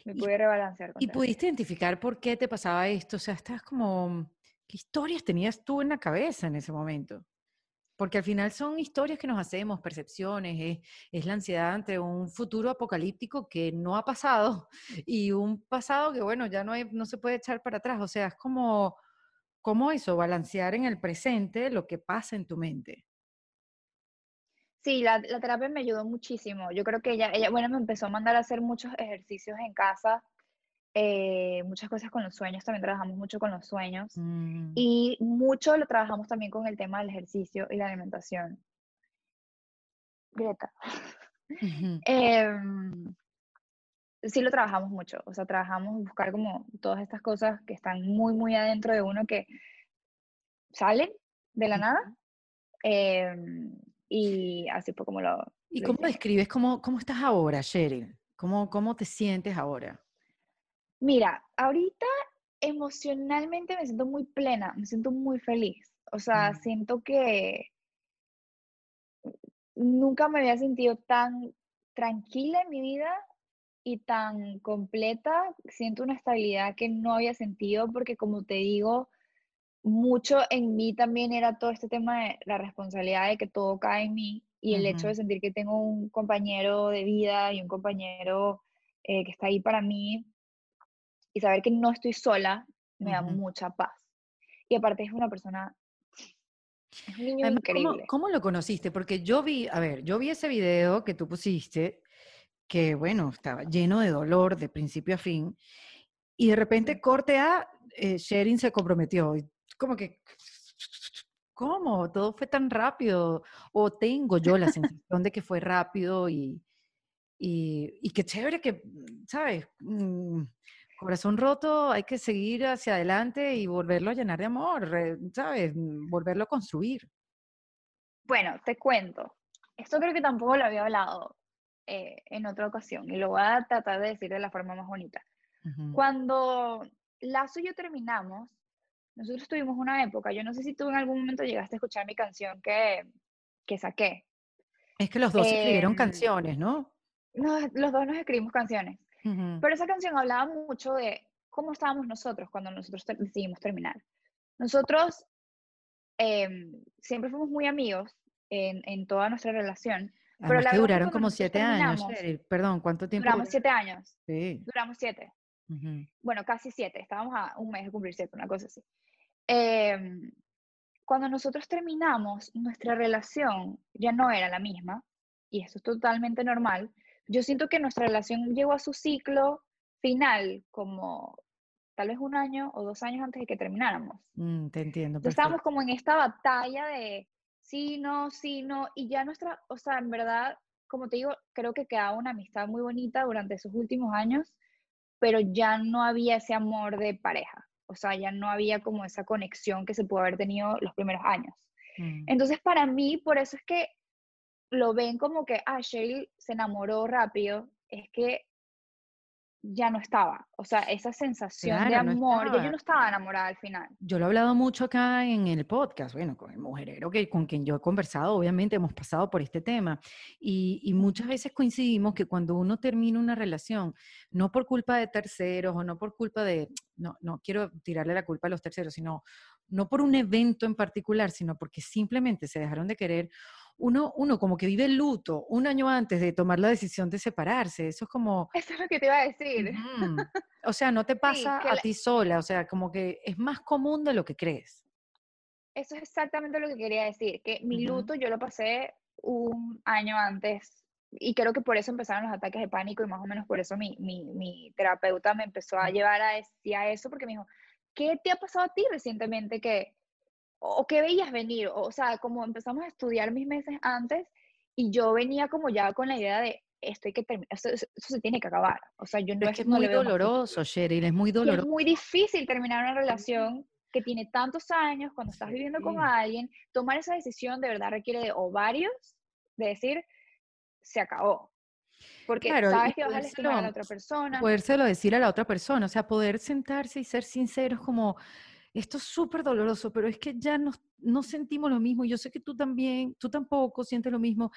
Me Y, pude rebalancear con y terapia. pudiste identificar por qué te pasaba esto, o sea, estás como, ¿qué historias tenías tú en la cabeza en ese momento? Porque al final son historias que nos hacemos, percepciones, es, es la ansiedad ante un futuro apocalíptico que no ha pasado y un pasado que, bueno, ya no, hay, no se puede echar para atrás. O sea, es como, como eso, balancear en el presente lo que pasa en tu mente. Sí, la, la terapia me ayudó muchísimo. Yo creo que ella, ella, bueno, me empezó a mandar a hacer muchos ejercicios en casa, eh, muchas cosas con los sueños, también trabajamos mucho con los sueños Mm, y mucho lo trabajamos también con el tema del ejercicio y la alimentación. Greta. Em, sí lo trabajamos mucho, o sea, trabajamos buscar como todas estas cosas que están muy, muy adentro de uno que salen de la nada. Em, y así fue como lo, ¿Y lo cómo describes cómo, cómo estás ahora, Cheryl? ¿Cómo, cómo te sientes ahora? Mira, ahorita emocionalmente me siento muy plena, me siento muy feliz. O sea, siento que nunca me había sentido tan tranquila en mi vida y tan completa. Siento una estabilidad que no había sentido porque, como te digo, mucho en mí también era todo este tema de la responsabilidad de que todo cae en mí y el hecho ujú, de sentir que tengo un compañero de vida y un compañero eh, que está ahí para mí y saber que no estoy sola me da ujú. mucha paz. Y aparte es una persona, es un niño Además, ¿cómo, increíble. cómo lo conociste? Porque yo vi, a ver, yo vi ese video que tú pusiste, que bueno, estaba lleno de dolor de principio a fin, y de repente corte a eh, Sherin se comprometió. Y como que, ¿cómo? Todo fue tan rápido. O tengo yo la sensación de que fue rápido y, y, y qué chévere que, mm, ¿sabes? Mm, Corazón roto, hay que seguir hacia adelante y volverlo a llenar de amor, ¿sabes? Mm, Volverlo a construir. Bueno, te cuento. Esto creo que tampoco lo había hablado eh, en otra ocasión y lo voy a tratar de decir de la forma más bonita. Ujú. Cuando Lazo y yo terminamos, nosotros tuvimos una época, yo no sé si tú en algún momento llegaste a escuchar mi canción que, que saqué. Es que los dos escribieron Em, canciones, ¿no? nos- los dos nos escribimos canciones, Ujú. pero esa canción hablaba mucho de cómo estábamos nosotros cuando nosotros ter- decidimos terminar. Nosotros em, siempre fuimos muy amigos en, en toda nuestra relación, pero Además la que duraron como siete años, Cheryl. Perdón, ¿cuánto tiempo duramos siete años, Sí. duramos siete, ujú. bueno, casi siete, estábamos a un mes de cumplir siete, una cosa así. Em, cuando nosotros terminamos, nuestra relación ya no era la misma, y eso es totalmente normal. Yo siento que nuestra relación llegó a su ciclo final como tal vez un año o dos años antes de que termináramos. Mm, te entiendo, estábamos como en esta batalla de sí, no, sí, no, y ya nuestra, o sea, en verdad, como te digo, creo que quedaba una amistad muy bonita durante esos últimos años, pero ya no había ese amor de pareja, o sea, ya no había como esa conexión que se pudo haber tenido los primeros años. Mm. Entonces, para mí, por eso es que lo ven como que, ah, se enamoró rápido, es que ya no estaba, o sea, esa sensación de Claro, no amor, ya yo no estaba enamorada al final. Yo lo he hablado mucho acá en el podcast, bueno, con el mujerero que, con quien yo he conversado, obviamente hemos pasado por este tema y, y muchas veces coincidimos que cuando uno termina una relación, no por culpa de terceros o no por culpa de, no, no quiero tirarle la culpa a los terceros, sino no por un evento en particular, sino porque simplemente se dejaron de querer, uno, uno como que vive el luto un año antes de tomar la decisión de separarse. Eso es como, Eso es lo que te iba a decir. o sea, no te Sí, pasa que a la- ti sola, o sea, como que es más común de lo que crees. eso es exactamente lo que quería decir, que mi Ujú. luto yo lo pasé un año antes y creo que por eso empezaron los ataques de pánico y más o menos por eso mi, mi, mi terapeuta me empezó a llevar a, a eso porque me dijo, ¿qué te ha pasado a ti recientemente que, o qué veías venir? O, sea, como empezamos a estudiar mis meses antes y yo venía como ya con la idea de esto hay que terminar, eso, eso- se tiene que acabar. O sea, yo no, Pero es que es, no muy doloroso, Cheryl, es muy Y es doloroso. muy difícil terminar una relación que tiene tantos años, cuando estás viviendo con alguien, tomar esa decisión de verdad requiere de ovarios, de decir, se acabó. Porque Claro, sabes que vas a lastimar a la otra persona. podérselo decir a la otra persona, o sea, poder sentarse y ser sinceros como, esto es súper doloroso, pero es que ya no, no sentimos lo mismo. Yo sé que tú también, tú tampoco sientes lo mismo.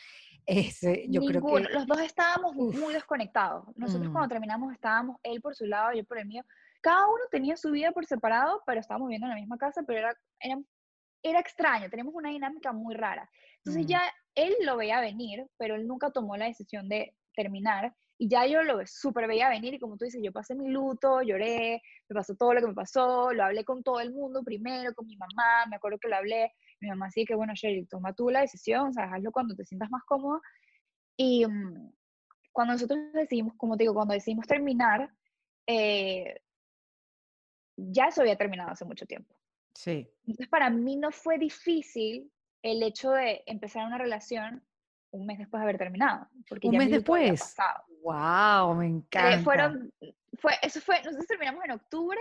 Ese, yo creo Ninguno, que, los dos estábamos muy uff, desconectados. Nosotros mm, cuando terminamos estábamos él por su lado, yo por el mío. Cada uno tenía su vida por separado, pero estábamos viviendo en la misma casa, pero era, era, era extraño, tenemos una dinámica muy rara. Entonces mm, ya él lo veía venir, pero él nunca tomó la decisión de terminar. Y ya yo lo súper veía venir y como tú dices, yo pasé mi luto, lloré, me pasó todo lo que me pasó, lo hablé con todo el mundo primero, con mi mamá, me acuerdo que lo hablé, mi mamá sí que bueno, Sherry, toma tú la decisión, o sea, hazlo cuando te sientas más cómodo. Y mm, cuando nosotros decidimos, como te digo, cuando decidimos terminar, eh, ya eso había terminado hace mucho tiempo. sí, Entonces, para mí no fue difícil el hecho de empezar una relación un mes después de haber terminado, porque un ya mes después. Wow, me Eh, encanta. fueron, fue, eso fue, nosotros terminamos en octubre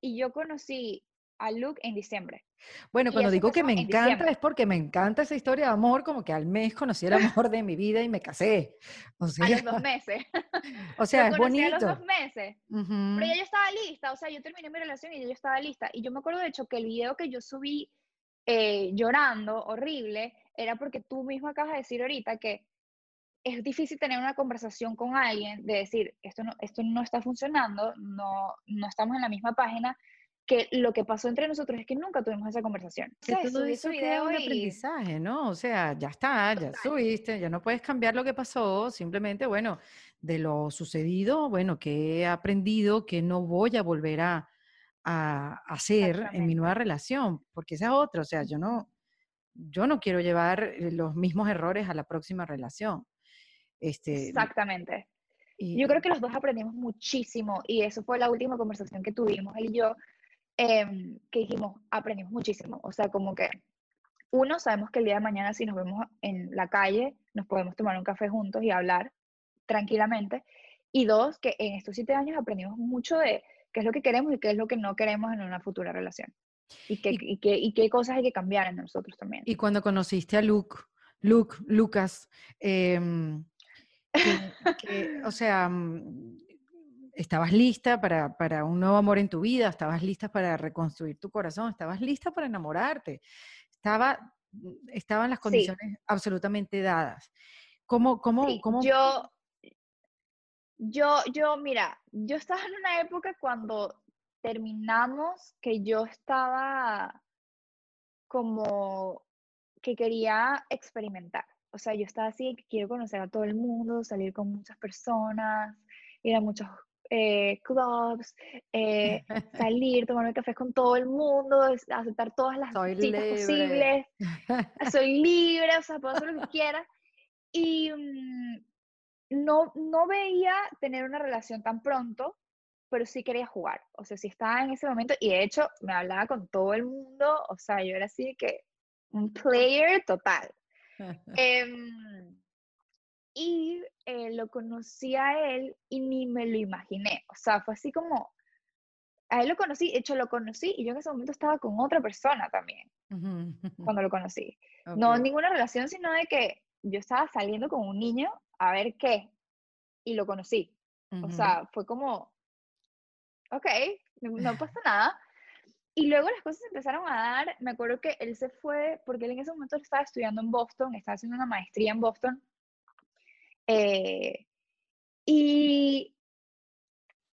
y yo conocí a Luke en diciembre. Bueno, Y cuando digo que me en encanta diciembre. es porque me encanta esa historia de amor, como que al mes conocí el amor de mi vida y me casé. O A sea, los dos meses. o sea, Lo es conocí a los dos bonito. meses. Pero Ujú, ya yo estaba lista, o sea, yo terminé mi relación y ya yo estaba lista. Y yo me acuerdo de hecho que el video que yo subí eh, llorando, horrible, era porque tú mismo acabas de decir ahorita que es difícil tener una conversación con alguien de decir, esto no, esto no está funcionando, no, no estamos en la misma página, que lo que pasó entre nosotros es que nunca tuvimos esa conversación. Que ¿Sabes? todo Subí ese eso video un y aprendizaje, ¿no? O sea, ya está, ya total, subiste, ya no puedes cambiar lo que pasó, simplemente, bueno, de lo sucedido, bueno, que he aprendido que no voy a volver a, a hacer en mi nueva relación, porque esa es otra, o sea, yo no, yo no quiero llevar eh, los mismos errores a la próxima relación. Este, exactamente. Yo creo y, que los dos aprendimos muchísimo y eso fue la última conversación que tuvimos él y yo, em, que dijimos, aprendimos muchísimo. O sea, como que uno, sabemos que el día de mañana si nos vemos en la calle, nos podemos tomar un café juntos y hablar tranquilamente. Y dos, que en estos siete años aprendimos mucho de qué es lo que queremos y qué es lo que no queremos en una futura relación. Y qué, y, y qué, y qué cosas hay que cambiar en nosotros también. y cuando conociste a Luke, Luke, Lucas, em, que, que, o sea, mm, estabas lista para, para un nuevo amor en tu vida, estabas lista para reconstruir tu corazón, estabas lista para enamorarte, estaba, estaban las Sí, condiciones absolutamente dadas. ¿Cómo, cómo, sí, cómo? yo, yo, yo, mira, yo estaba en una época cuando terminamos que yo estaba como que quería experimentar. O sea, yo estaba así, que quiero conocer a todo el mundo, salir con muchas personas, ir a muchos eh, clubs, eh, salir, tomarme cafés con todo el mundo, aceptar todas las Soy citas libre. posibles, soy libre, o sea, puedo hacer lo que quiera. Y mm, no, no veía tener una relación tan pronto, pero sí quería jugar. O sea, sí estaba en ese momento y de hecho me hablaba con todo el mundo, o sea, yo era así de que un player total. Em, y eh, lo conocí a él y ni me lo imaginé. O sea, fue así como, a él lo conocí, de hecho lo conocí y yo en ese momento estaba con otra persona también, cuando lo conocí. Ok. No ninguna relación, sino de que yo estaba saliendo con un niño a ver qué, y lo conocí. O ujú. sea, fue como, ok, no, pasa nada. Y luego las cosas empezaron a dar. Me acuerdo que él se fue, porque él en ese momento estaba estudiando en Boston, estaba haciendo una maestría en Boston. eh, y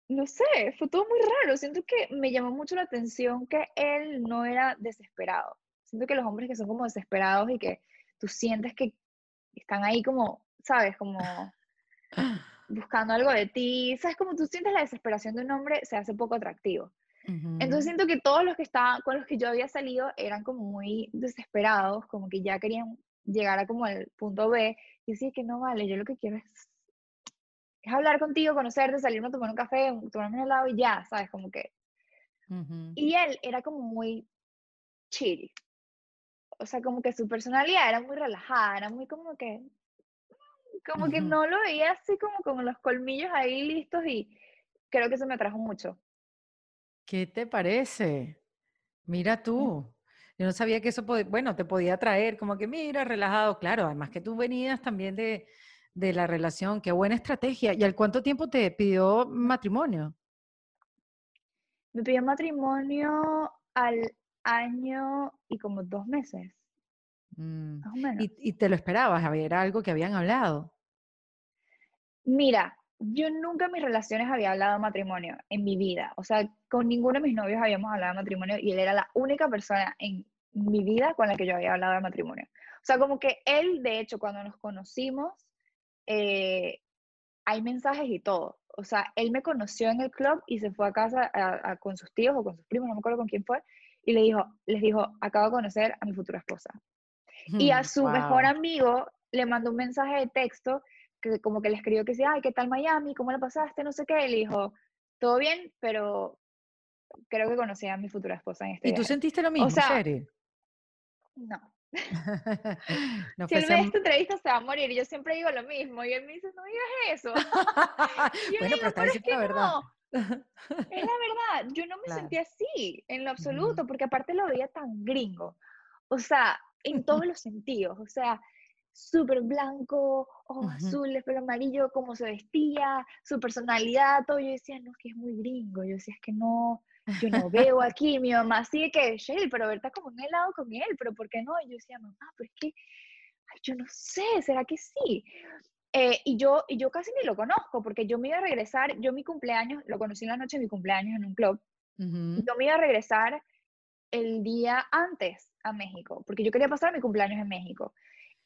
no sé, fue todo muy raro. Siento que me llamó mucho la atención que él no era desesperado. Siento que los hombres que son como desesperados y que tú sientes que están ahí como, ¿sabes? Como buscando algo de ti. ¿Sabes? Como tú sientes la desesperación de un hombre, se hace poco atractivo. Entonces Ujú. siento que todos los que estaban, con los que yo había salido eran como muy desesperados, como que ya querían llegar a como al punto B. Y decía que no vale, yo lo que quiero es, es hablar contigo, conocerte, salirme a tomar un café, tomarme un helado y ya, ¿sabes? Como que... Ujú. Y él era como muy chill. O sea, como que su personalidad era muy relajada, era muy como que, como que no lo veía así como con los colmillos ahí listos y creo que eso me atrajo mucho. ¿Qué te parece? Mira Mm, tú. Yo no sabía que eso, bueno, te podía traer como que, mira, relajado, claro, además que tú venías también de, de la relación. Qué buena estrategia. ¿Y al cuánto tiempo te pidió matrimonio? Me pidió matrimonio al año y como dos meses. Mm. ¿Y, te lo esperabas? ¿Era algo que habían hablado? Mira, yo nunca en mis relaciones había hablado de matrimonio en mi vida. O sea, con ninguno de mis novios habíamos hablado de matrimonio y él era la única persona en mi vida con la que yo había hablado de matrimonio. O sea, como que él, de hecho, cuando nos conocimos, eh, hay mensajes y todo. O sea, él me conoció en el club y se fue a casa con sus tíos o con sus primos, no me acuerdo con quién fue, y le dijo, les dijo, acabo de conocer a mi futura esposa. y a su mejor amigo le mandó un mensaje de texto que como que le escribió que decía, ay, ¿qué tal Miami? ¿Cómo la pasaste? No sé qué. Y le dijo, todo bien, pero creo que conocí a mi futura esposa en este ¿Y tú sentiste lo mismo, o sea, No. no si él ve esta entrevista se va a morir. Yo siempre digo lo mismo y él me dice, no digas eso. bueno, pero, es que la verdad. Es la verdad, yo no me sentí así en lo absoluto, porque aparte lo veía tan gringo. O sea, en todos los sentidos. O sea, súper blanco, ojos azules, pelo amarillo, cómo se vestía, su personalidad, todo. Yo decía, no, que es muy gringo. Yo decía, es que no, yo no veo aquí, mi mamá sigue que, Shell, pero verdad como un helado con él, pero ¿por qué no? Y yo decía, mamá, pero es que, ay, yo no sé, ¿será que sí? Eh, y, yo, y yo casi ni lo conozco, porque yo me iba a regresar, yo mi cumpleaños, lo conocí en la noche de mi cumpleaños en un club, yo me iba a regresar el día antes a México, porque yo quería pasar mi cumpleaños en México.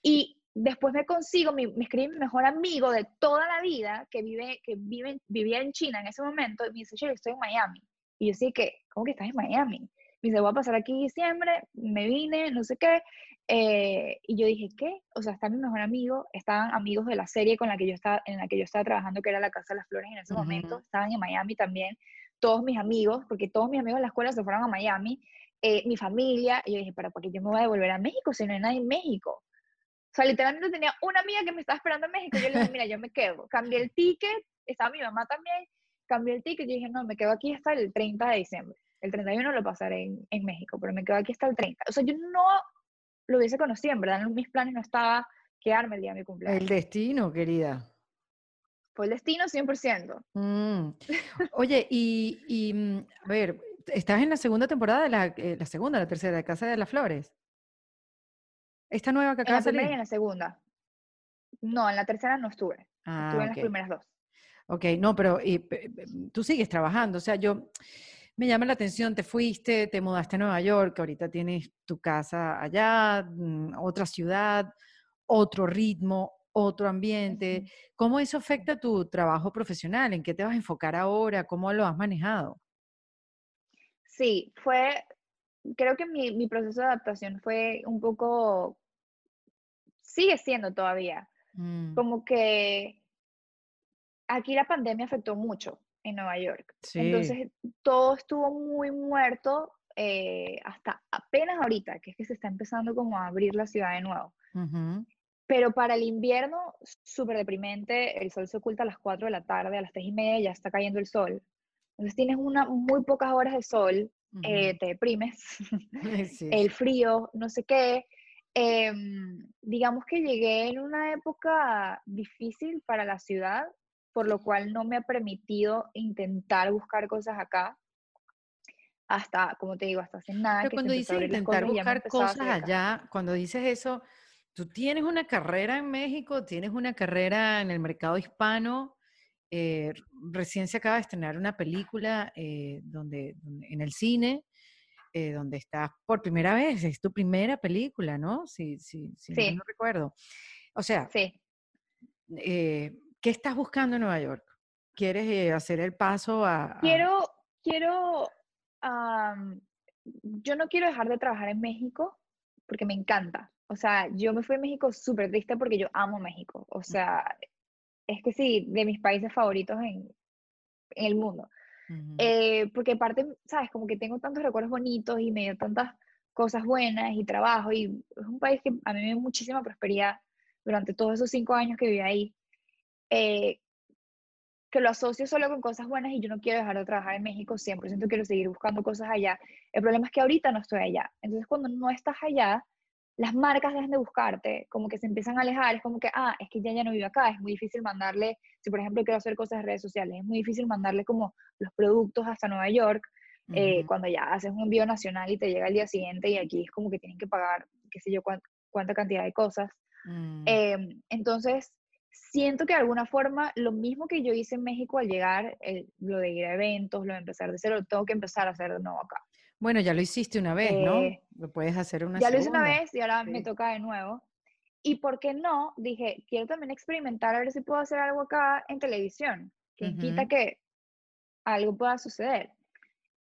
Y después me consigo, me, me escribe mi mejor amigo de toda la vida, que, vive, que vive, vivía en China en ese momento, y me dice, yo estoy en Miami. Y yo sí que, ¿cómo que estás en Miami? Me dice, voy a pasar aquí diciembre, me vine, no sé qué. Eh, y yo dije, ¿qué? O sea, está mi mejor amigo, estaban amigos de la serie con la que yo estaba, en la que yo estaba trabajando, que era la Casa de las Flores en ese momento, estaban en Miami también, todos mis amigos, porque todos mis amigos de la escuela se fueron a Miami, eh, mi familia, y yo dije, ¿para, ¿para qué yo me voy a devolver a México si no hay nadie en México? Sea, literalmente tenía una amiga que me estaba esperando en México, y yo le dije, mira, yo me quedo, cambié el ticket, estaba mi mamá también, cambié el ticket y dije, no, me quedo aquí hasta el 30 de diciembre. El 31 lo pasaré en, en, México, pero me quedo aquí hasta el 30. O sea, yo no lo hubiese conocido, en verdad, en mis planes no estaba quedarme el día de mi cumpleaños. El destino, querida. Fue el destino 100%. Mm. Oye, y, y, mm, a ver, ¿estás en la segunda temporada de la, eh, la segunda, la tercera, de Casa de las Flores? ¿Esta nueva que acaba de salir? En la en la segunda. No, en la tercera no estuve. Ah, estuve en las primeras dos. Ok, no, pero tú sigues trabajando, o sea, yo me llama la atención, te fuiste, te mudaste a Nueva York, ahorita tienes tu casa allá, mm, otra ciudad, otro ritmo, otro ambiente. ¿Cómo eso afecta tu trabajo profesional? ¿En qué te vas a enfocar ahora? ¿Cómo lo has manejado? Sí, fue, creo que mi, mi proceso de adaptación fue un poco, sigue siendo todavía, mm. como que aquí la pandemia afectó mucho en Nueva York. Entonces todo estuvo muy muerto eh, hasta apenas ahorita, que es que se está empezando como a abrir la ciudad de nuevo. Pero para el invierno, súper deprimente, el sol se oculta a las 4 de la tarde, a las 3 y media ya está cayendo el sol. Entonces tienes una, muy pocas horas de sol, eh, te deprimes, el frío, no sé qué. Em, digamos que llegué en una época difícil para la ciudad por lo cual no me ha permitido intentar buscar cosas acá. Hasta, como te digo, hasta hace nada. Pero cuando dices intentar buscar cosas allá, cuando dices eso, tú tienes una carrera en México, tienes una carrera en el mercado hispano, eh, recién se acaba de estrenar una película eh, donde, en el cine, eh, donde estás por primera vez, es tu primera película, ¿no? Si, si, si sí. no recuerdo. O sea, sí. ¿Qué estás buscando en Nueva York? ¿Quieres eh, hacer el paso a, Quiero, quiero, yo no quiero dejar de trabajar en México porque me encanta. O sea, yo me fui a México súper triste porque yo amo México. O sea, es que sí, de mis países favoritos en, el mundo. Eh, porque aparte, sabes, como que tengo tantos recuerdos bonitos y me dio tantas cosas buenas y trabajo y es un país que a mí me dio muchísima prosperidad durante todos esos cinco años que viví ahí. Eh, que lo asocio solo con cosas buenas y yo no quiero dejar de trabajar en México, 100% quiero seguir buscando cosas allá. El problema es que ahorita no estoy allá. Entonces, cuando no estás allá, las marcas dejan de buscarte, como que se empiezan a alejar, es como que, ah, es que ya ya no vive acá, es muy difícil mandarle, si por ejemplo quiero hacer cosas en redes sociales, es muy difícil mandarle como los productos hasta Nueva York, eh, cuando ya haces un envío nacional y te llega el día siguiente y aquí es como que tienen que pagar, qué sé yo, cuánta, cantidad de cosas. Mm. Em, entonces, siento que de alguna forma lo mismo que yo hice en México al llegar, lo de ir a eventos, lo de empezar de cero, lo tengo que empezar a hacer de nuevo acá. Bueno, ya lo hiciste una vez, ¿no? Eh, lo puedes hacer una Ya lo hice una vez y ahora me toca de nuevo. Y por qué no, dije, quiero también experimentar a ver si puedo hacer algo acá en televisión, que quita que algo pueda suceder.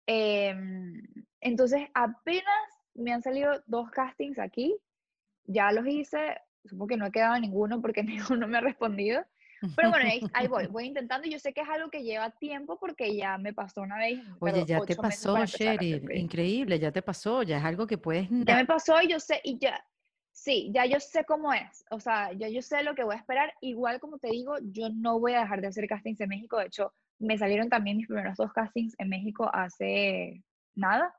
Em, entonces, apenas me han salido dos castings aquí, ya los hice, supongo que no he quedado ninguno porque ninguno me ha respondido, pero bueno, ahí, voy, voy intentando. Yo sé que es algo que lleva tiempo porque ya me pasó una vez. Oye, ya te pasó, Sherry. Increíble, ya te pasó. Ya es algo que puedes. Ya me pasó y yo sé, y ya. Sí, ya yo sé cómo es. O sea, ya yo sé lo que voy a esperar. Igual como te digo, yo no voy a dejar de hacer castings en México. De hecho, me salieron también mis primeros dos castings en México hace nada.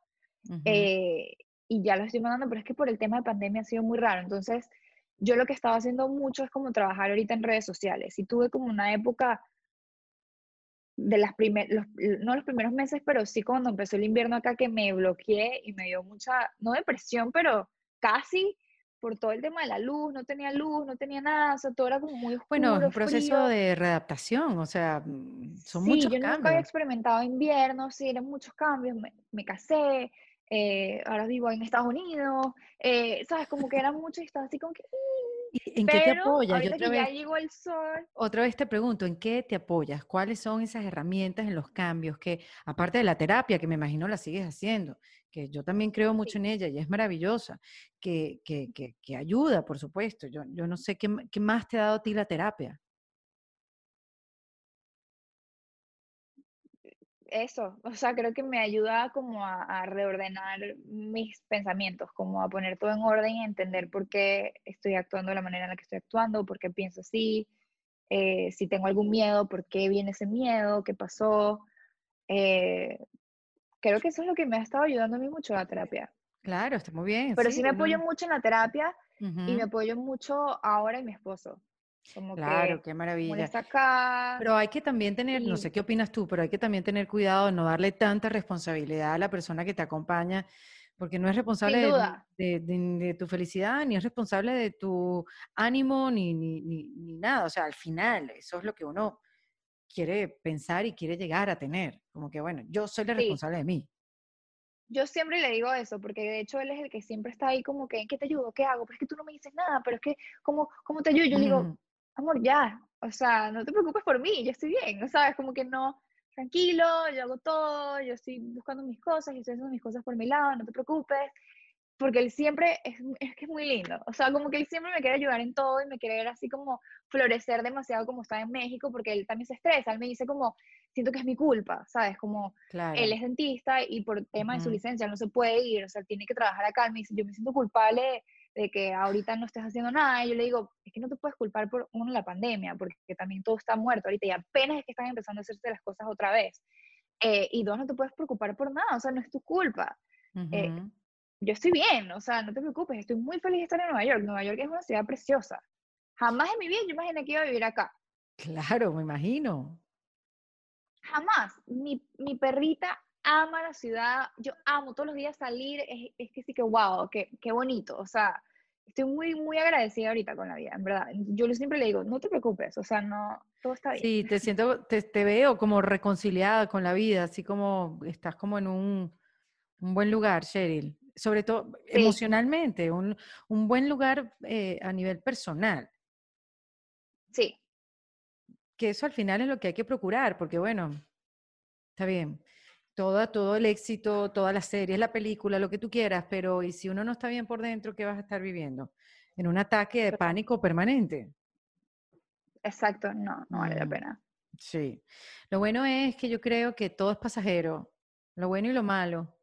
Eh, y ya los estoy mandando, pero es que por el tema de pandemia ha sido muy raro. Entonces, yo lo que estaba haciendo mucho es como trabajar ahorita en redes sociales. Y tuve como una época de las primeras, no los primeros meses, pero sí cuando empezó el invierno acá que me bloqueé y me dio mucha, no depresión, pero casi por todo el tema de la luz, no tenía luz, no tenía nada, o sea, todo era como muy oscuro, Bueno, un proceso de readaptación, o sea, mm, son muchos cambios. yo nunca había experimentado invierno, sí, eran muchos cambios, me, me casé, eh, ahora vivo en Estados Unidos, eh, ¿sabes? Como que era mucho y estaba así como que... ¿En qué te apoyas? Ahorita que ya llegó el sol. Otra vez te pregunto, ¿en qué te apoyas? ¿Cuáles son esas herramientas en los cambios que, aparte de la terapia, que me imagino la sigues haciendo, que yo también creo mucho en ella y es maravillosa, que, que, que, ayuda, por supuesto. Yo, yo no sé qué, qué más te ha dado a ti la terapia. Eso, o sea, creo que me ayuda como a, reordenar mis pensamientos, como a poner todo en orden y entender por qué estoy actuando de la manera en la que estoy actuando, por qué pienso así, eh, si tengo algún miedo, por qué viene ese miedo, qué pasó. Eh, creo que eso es lo que me ha estado ayudando a mí mucho la terapia. Claro, está muy bien. Pero sí, me apoyo mucho en la terapia y me apoyo mucho ahora en mi esposo claro, qué maravilla. Acá, pero hay que también tener, no sé qué opinas tú, pero hay que también tener cuidado de no darle tanta responsabilidad a la persona que te acompaña, porque no es responsable de, tu felicidad, ni es responsable de tu ánimo, ni, ni, ni, nada. O sea, al final, eso es lo que uno quiere pensar y quiere llegar a tener. Como que, bueno, yo soy la responsable de mí. Yo siempre le digo eso, porque de hecho él es el que siempre está ahí como que, ¿en qué te ayudo? ¿Qué hago? Pero es que tú no me dices nada, pero es que, ¿cómo, cómo te ayudo? Yo digo, amor, ya, o sea, no te preocupes por mí, yo estoy bien, ¿sabes? Como que no, tranquilo, yo hago todo, yo estoy buscando mis cosas y estoy haciendo mis cosas por mi lado, no te preocupes, porque él siempre es, es que es muy lindo, o sea, como que él siempre me quiere ayudar en todo y me quiere ver así como florecer demasiado como está en México, porque él también se estresa, él me dice como, siento que es mi culpa, ¿sabes? Como él es dentista y por tema de su licencia no se puede ir, o sea, tiene que trabajar acá, él me dice, yo me siento culpable de que ahorita no estés haciendo nada, y yo le digo, es que no te puedes culpar por, uno, la pandemia, porque también todo está muerto ahorita y apenas es que están empezando a hacerse las cosas otra vez. Eh, y dos, no te puedes preocupar por nada, o sea, no es tu culpa. Eh, yo estoy bien, o sea, no te preocupes, estoy muy feliz de estar en Nueva York. Nueva York es una ciudad preciosa. Jamás en mi vida yo imaginé que iba a vivir acá. Claro, me imagino. Jamás. Mi, mi perrita ama la ciudad, yo amo todos los días salir, es, es que sí que wow, qué, qué bonito, o sea, estoy muy, muy agradecida ahorita con la vida, en verdad. Yo siempre le digo, no te preocupes, o sea, no, todo está bien. Sí, te siento, te, te veo como reconciliada con la vida, así como estás como en un, un buen lugar, Cheryl. Sobre todo emocionalmente, un, un, buen lugar eh, a nivel personal. Sí. Que eso al final es lo que hay que procurar, porque bueno, está bien todo, todo el éxito, todas las series, la película, lo que tú quieras, pero ¿y si uno no está bien por dentro, qué vas a estar viviendo? En un ataque de pánico permanente. Exacto, no, no vale la mm, pena. Sí. Lo bueno es que yo creo que todo es pasajero, lo bueno y lo malo.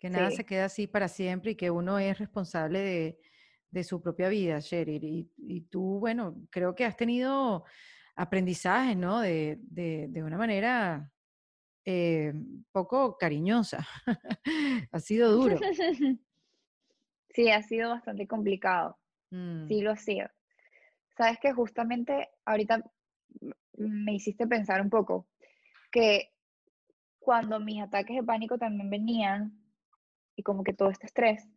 Que nada se queda así para siempre y que uno es responsable de, de su propia vida, Sherry. Y, y, tú, bueno, creo que has tenido aprendizaje, ¿no? De, de, una manera eh, poco cariñosa. ha sido duro. Sí, ha sido bastante complicado. Mm. Sí, lo ha sido. Sabes que justamente ahorita me hiciste pensar un poco que cuando mis ataques de pánico también venían y como que todo este estrés,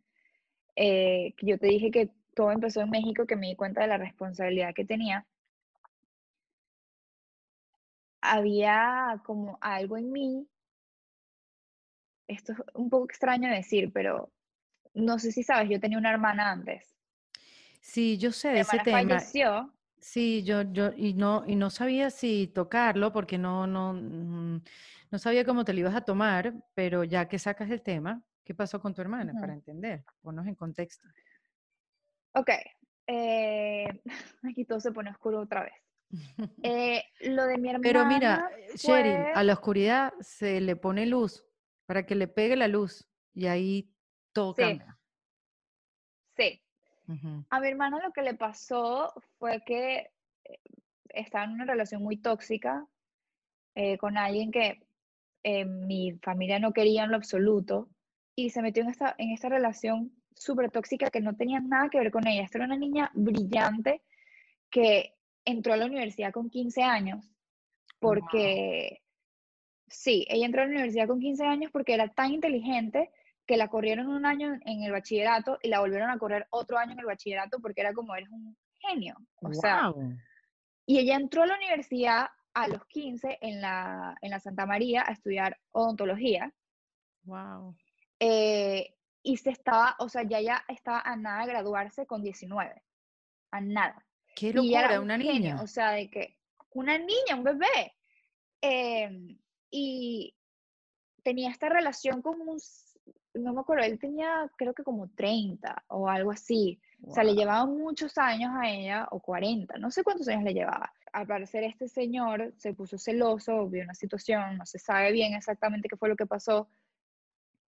eh, yo te dije que todo empezó en México, que me di cuenta de la responsabilidad que tenía, había como algo en mí, esto es un poco extraño decir, pero no sé si sabes, yo tenía una hermana antes. Sí, yo sé de ese tema. falleció, Sí, yo, yo, y no, y no sabía si tocarlo porque no, no, mm, no sabía cómo te lo ibas a tomar, pero ya que sacas el tema, ¿qué pasó con tu hermana? Para entender, ponnos en contexto. Ok, eh, aquí todo se pone oscuro otra vez. Eh, lo de mi Pero mira, hermana eh, Cheryl, fue, a la oscuridad se le pone luz para que le pegue la luz y ahí todo sí, cambia. sí. A mi hermana lo que le pasó fue que eh, estaba en una relación muy tóxica eh, con alguien que eh, mi familia no quería en lo absoluto y se metió en esta, en esta relación súper tóxica que no tenía nada que ver con ella. Esta era una niña brillante que entró a la universidad con 15 años Wow, porque, sí, ella entró a la universidad con 15 años porque era tan inteligente que la corrieron un año en el bachillerato y la volvieron a correr otro año en el bachillerato porque era como eres un genio. O sea, wow, y ella entró a la universidad a los 15 en la, en la Santa María a estudiar odontología wow. eh, y se estaba, o sea, ya ya estaba a nada de graduarse con 19, a nada. Qué Y ella era locura, un una genio, o niña. sea, de que una niña, un bebé. em, y tenía esta relación con un, no me acuerdo, él tenía creo que como 30 o algo así. O sea, le Wow. llevaba muchos años a ella, o 40, no sé cuántos años le llevaba. Al parecer este señor se puso celoso, vio una situación, no se sabe bien exactamente qué fue lo que pasó,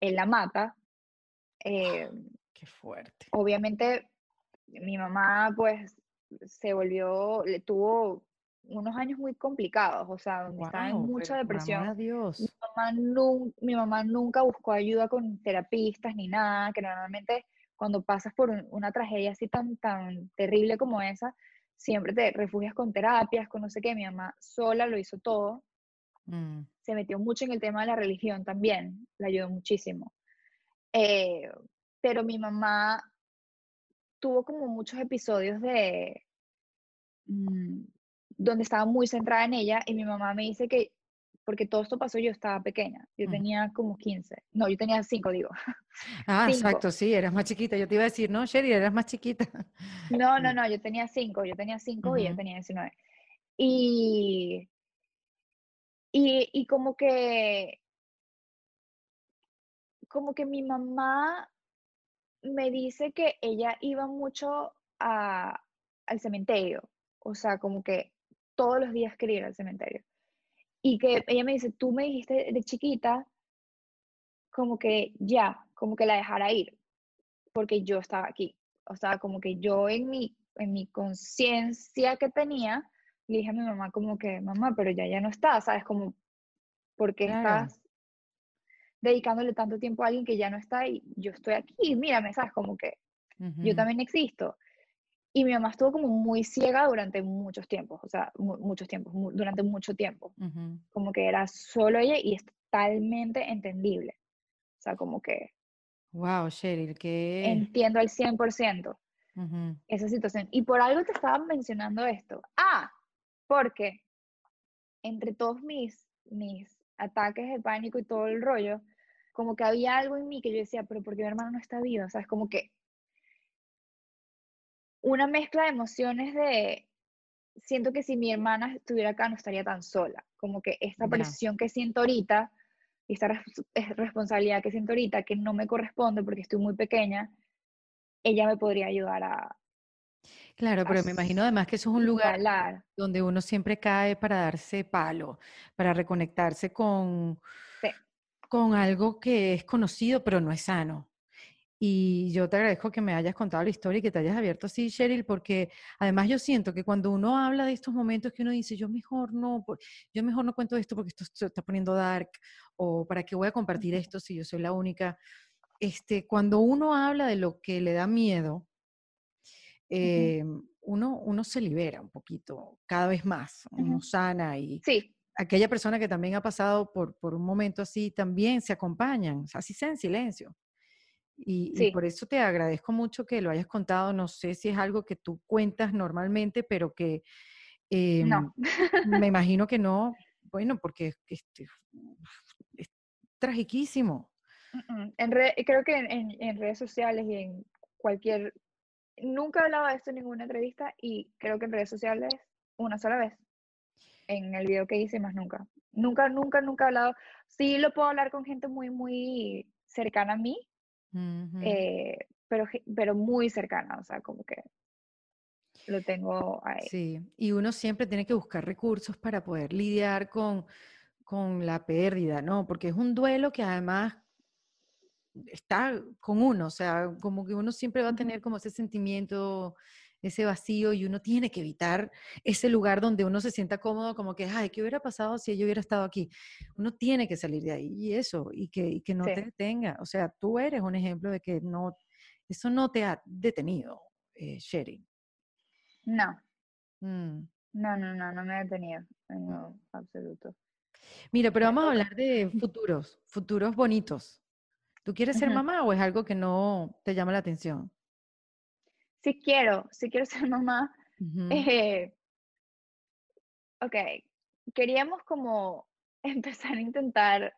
él la mata. eh, Qué fuerte. obviamente mi mamá pues se volvió, le tuvo unos años muy complicados, o sea, donde estaba en Wow, mucha depresión. Mi Dios. mamá, nun- mi mamá nunca buscó ayuda con terapistas ni nada, que normalmente cuando pasas por un- una tragedia así tan, tan terrible como esa, siempre te refugias con terapias, con no sé qué. Mi mamá sola lo hizo todo, Mm, se metió mucho en el tema de la religión también, le ayudó muchísimo. Eh, pero mi mamá tuvo como muchos episodios de, mm, donde estaba muy centrada en ella y mi mamá me dice que, porque todo esto pasó, yo estaba pequeña, yo ujú. tenía como 15, no, yo tenía 5, digo, Ah, 5. exacto, sí, eras más chiquita. Yo te iba a decir, no, Sherry, eras más chiquita. No, no, Sí. no, yo tenía 5, yo tenía 5 y ella tenía 19. Y, y, y como que, como que mi mamá me dice que ella iba mucho a, al cementerio, o sea, como que todos los días quería ir al cementerio. Y que ella me dice, tú me dijiste de chiquita como que ya, como que la dejara ir, porque yo estaba aquí. O sea, como que yo en mi, en mi conciencia que tenía, le dije a mi mamá como que, mamá, pero ya ya no está, ¿sabes? Como, ¿por qué Claro. estás dedicándole tanto tiempo a alguien que ya no está y yo estoy aquí? Mírame, ¿sabes? Como que yo Ujú, también existo. Y mi mamá estuvo como muy ciega durante muchos tiempos, o sea, mu- muchos tiempos, mu- durante mucho tiempo. ujú. Como que era solo ella y es totalmente entendible. O sea, como que Wow, Cheryl, qué. entiendo al 100% ujú. esa situación. Y por algo te estaba mencionando esto. Ah, porque entre todos mis, mis ataques de pánico y todo el rollo, como que había algo en mí que yo decía, pero ¿por qué mi hermano no está vivo? O sea, es como que una mezcla de emociones de, siento que si mi hermana estuviera acá no estaría tan sola. Como que esta presión que siento ahorita y esta res- es responsabilidad que siento ahorita que no me corresponde porque estoy muy pequeña, ella me podría ayudar a, Claro, a pero me imagino además que eso es un lugar igualar. donde uno siempre cae para darse palo, para reconectarse con, con algo que es conocido, pero no es sano. Y yo te agradezco que me hayas contado la historia y que te hayas abierto así, Cheryl, porque además yo siento que cuando uno habla de estos momentos que uno dice, yo mejor no, yo mejor no cuento esto porque esto se está poniendo dark, o para qué voy a compartir esto si yo soy la única. este, cuando uno habla de lo que le da miedo, eh, uno, uno se libera un poquito, cada vez más, uno sana y sí. Aquella persona que también ha pasado por, por un momento así, también se acompañan, así sea en silencio. Y, por eso te agradezco mucho que lo hayas contado. No sé si es algo que tú cuentas normalmente, pero que no. Em, me imagino que no. Bueno, porque este, es tragiquísimo. En creo que en, redes sociales y en cualquier... Nunca he hablado de esto en ninguna entrevista y creo que en redes sociales una sola vez. En el video que hice, más nunca. Nunca, nunca, nunca he hablado. Sí lo puedo hablar con gente muy, muy cercana a mí, eh, pero, pero muy cercana, o sea, como que lo tengo ahí. Sí, y uno siempre tiene que buscar recursos para poder lidiar con, con la pérdida, ¿no? Porque es un duelo que además está con uno, o sea, como que uno siempre va a tener como ese sentimiento, ese vacío y uno tiene que evitar ese lugar donde uno se sienta cómodo, como que, ay, ¿qué hubiera pasado si yo hubiera estado aquí? Uno tiene que salir de ahí y eso, y que, que no te detenga. O sea, tú eres un ejemplo de que no, eso no te ha detenido, eh, Sherry. No. Mm. No, no, no, no me he detenido, en no, absoluto. Mira, pero vamos a hablar de futuros, futuros bonitos. ¿Tú quieres ser mamá o es algo que no te llama la atención? Sí quiero, sí quiero ser mamá. Eh, ok, queríamos como empezar a intentar.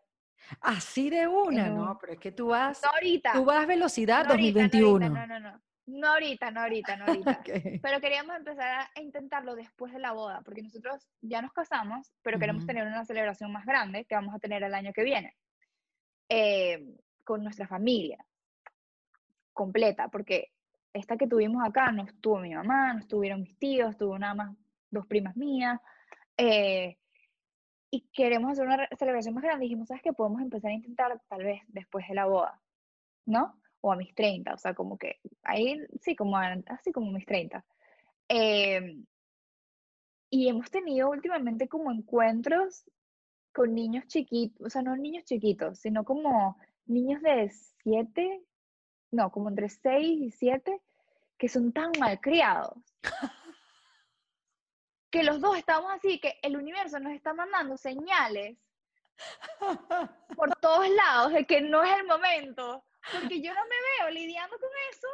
Así de una, ¿no? Pero es que tú vas. No ahorita. Tú vas velocidad 2021. no, no, no. No ahorita, no ahorita, no ahorita. Pero queríamos empezar a intentarlo después de la boda, porque nosotros ya nos casamos, pero queremos tener una celebración más grande que vamos a tener el año que viene. Eh, con nuestra familia completa, porque esta que tuvimos acá no estuvo mi mamá, no estuvieron mis tíos, estuvo nada más dos primas mías. Eh, y queremos hacer una celebración más grande. Dijimos, ¿sabes qué? Podemos empezar a intentar tal vez después de la boda, ¿no? o a mis 30, o sea, como que ahí sí, como así como mis 30. Em, y hemos tenido últimamente como encuentros con niños chiquitos, o sea, no niños chiquitos, sino como niños de 7, no, como entre 6 y 7, que son tan malcriados. que los dos estamos así, que el universo nos está mandando señales por todos lados de que no es el momento porque yo no me veo lidiando con eso.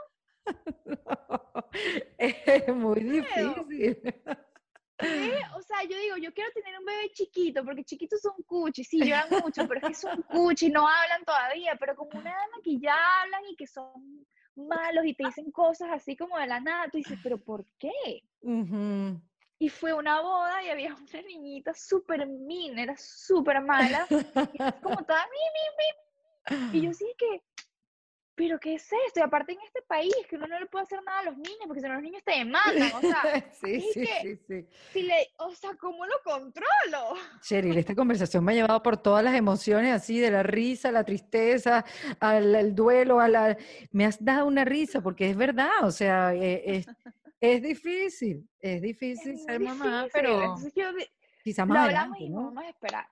es muy difícil. O sea, yo digo, yo quiero tener un bebé chiquito, porque chiquitos son cuchis, sí, lloran mucho, pero es que son cuchis, no hablan todavía, pero como una dama que ya hablan y que son malos y te dicen cosas así como de la nada, tú dices, pero ¿por qué? Y fue una boda y había una niñita súper min, era súper mala, como toda mi, mi, mi. Y yo sí que, pero ¿qué es esto? Y aparte en este país, que uno no le puede hacer nada a los niños, porque si no los niños te demandan, o sea, sí, sí, sí, sí. Si le, o sea, ¿cómo lo controlo? Cheryl, esta conversación me ha llevado por todas las emociones, así, de la risa, la tristeza, al, duelo, a la... Me has dado una risa, porque es verdad, o sea, e, es, es difícil, es difícil ser mamá, pero quizá más adelante, ¿no? vamos a esperar.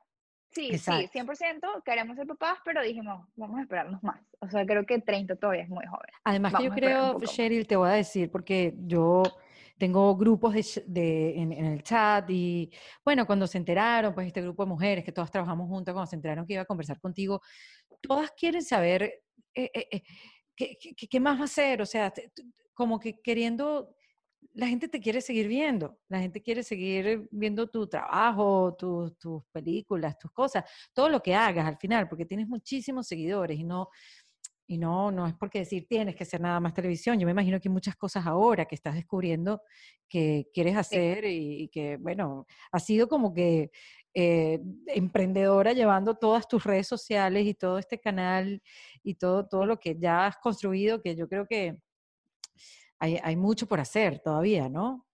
Sí, sí, 100% queremos ser papás, pero dijimos, vamos a esperarnos más. O sea, creo que 30 todavía es muy joven. Además que yo creo, Cheryl, te voy a decir, porque yo tengo grupos de, en, el chat y, bueno, cuando se enteraron, pues este grupo de mujeres que todas trabajamos juntas, cuando se enteraron que iba a conversar contigo, todas quieren saber eh, eh, eh, ¿qué, qué, qué, más va a hacer, o sea, como que queriendo la gente te quiere seguir viendo, la gente quiere seguir viendo tu trabajo, tus películas, tus cosas, todo lo que hagas al final, porque tienes muchísimos seguidores y no, y no, no es porque decir tienes que hacer nada más televisión. Yo me imagino que hay muchas cosas ahora que estás descubriendo que quieres hacer y, que, bueno, has sido como que eh, emprendedora llevando todas tus redes sociales y todo este canal y todo, todo lo que ya has construido, que yo creo que hay, mucho por hacer todavía, ¿no?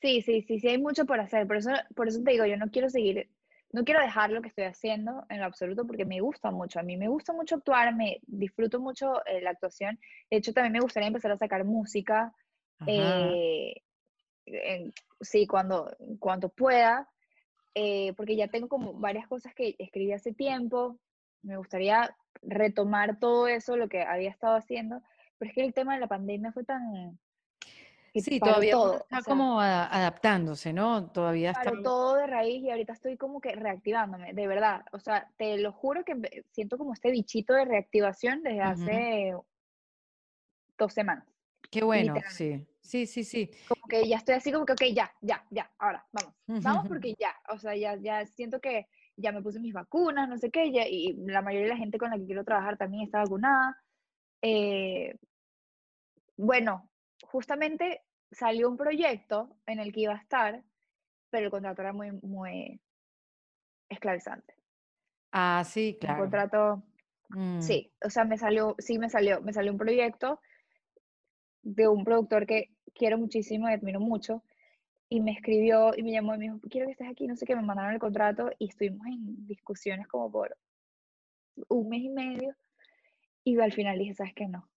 Sí, sí, sí, sí, hay mucho por hacer. Por eso, por eso te digo, yo no quiero seguir, no quiero dejar lo que estoy haciendo en lo absoluto porque me gusta mucho. A mí me gusta mucho actuar, me disfruto mucho eh, la actuación. De hecho, también me gustaría empezar a sacar música. Eh, sí, cuando, cuando pueda, eh, porque ya tengo como varias cosas que escribí hace tiempo me gustaría retomar todo eso, lo que había estado haciendo, pero es que el tema de la pandemia fue tan... Sí, todavía está como adaptándose, ¿no? Todavía está... todo de raíz y ahorita estoy como que reactivándome, de verdad. O sea, te lo juro que siento como este bichito de reactivación desde hace dos semanas. Qué bueno, sí. Sí, sí, sí. Como que ya estoy así como que, ok, ya, ya, ya, ahora, vamos. Vamos porque ya, o sea, ya, ya siento que ya me puse mis vacunas, no sé qué, y la mayoría de la gente con la que quiero trabajar también está vacunada. Eh, bueno, justamente salió un proyecto en el que iba a estar, pero el contrato era muy, muy esclavizante. Ah, sí, claro. Un contrato, mm. sí, o sea, me salió, sí me salió, me salió un proyecto de un productor que quiero muchísimo y admiro mucho, y me escribió y me llamó y me dijo, quiero que estés aquí, no sé qué, me mandaron el contrato y estuvimos en discusiones como por un mes y medio y al final dije, ¿sabes qué? No.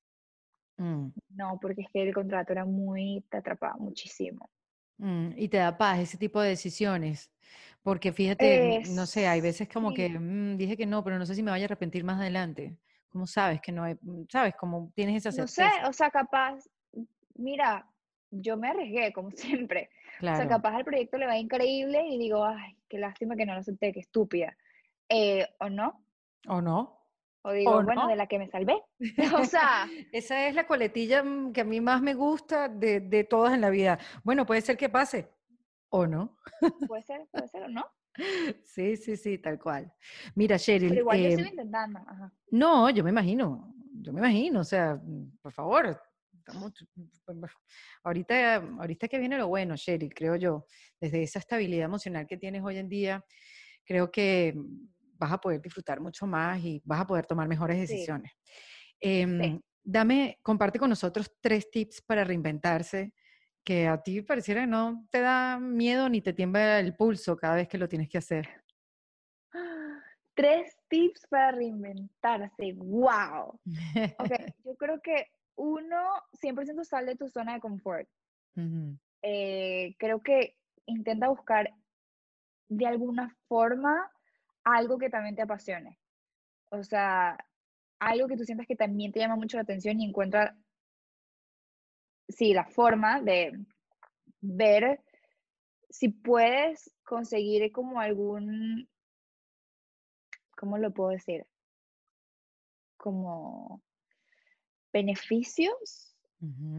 Mm. No, porque es que el contrato era muy, te atrapaba muchísimo. Mm, y te da paz ese tipo de decisiones. Porque fíjate, no sé, hay veces como que mm, dije que no, pero no sé si me vaya a arrepentir más adelante. ¿Cómo sabes que no hay, sabes, cómo tienes esa certeza? No sé, o sea, capaz, mira, yo me arriesgué, como siempre. O sea, capaz al proyecto le va increíble y digo, ay, qué lástima que no lo acepté, qué estúpida. Eh, ¿O no? ¿O no? O digo, bueno, de la que me salvé. o sea. Esa es la coletilla mm, que a mí más me gusta de, de todas en la vida. Bueno, puede ser que pase. ¿O no? puede ser, puede ser o no. Sí, sí, sí, tal cual. Mira, Sheryl. Pero igual yo estoy em, intentando. No, yo me imagino, yo me imagino, o sea, por favor, ahorita, ahorita que viene lo bueno, Sheryl, creo yo, desde esa estabilidad emocional que tienes hoy en día, creo que vas a poder disfrutar mucho más y vas a poder tomar mejores decisiones. Em, dame, comparte con nosotros tres tips para reinventarse que a ti pareciera que no te da miedo ni te tiembla el pulso cada vez que lo tienes que hacer. Tres tips para reinventarse. ¡Wow! Ok, yo creo que uno, 100% sal de tu zona de confort. Eh, creo que intenta buscar de alguna forma algo que también te apasione. O sea, algo que tú sientas que también te llama mucho la atención y encuentra, sí, la forma de ver si puedes conseguir como algún, ¿cómo lo puedo decir? Como beneficios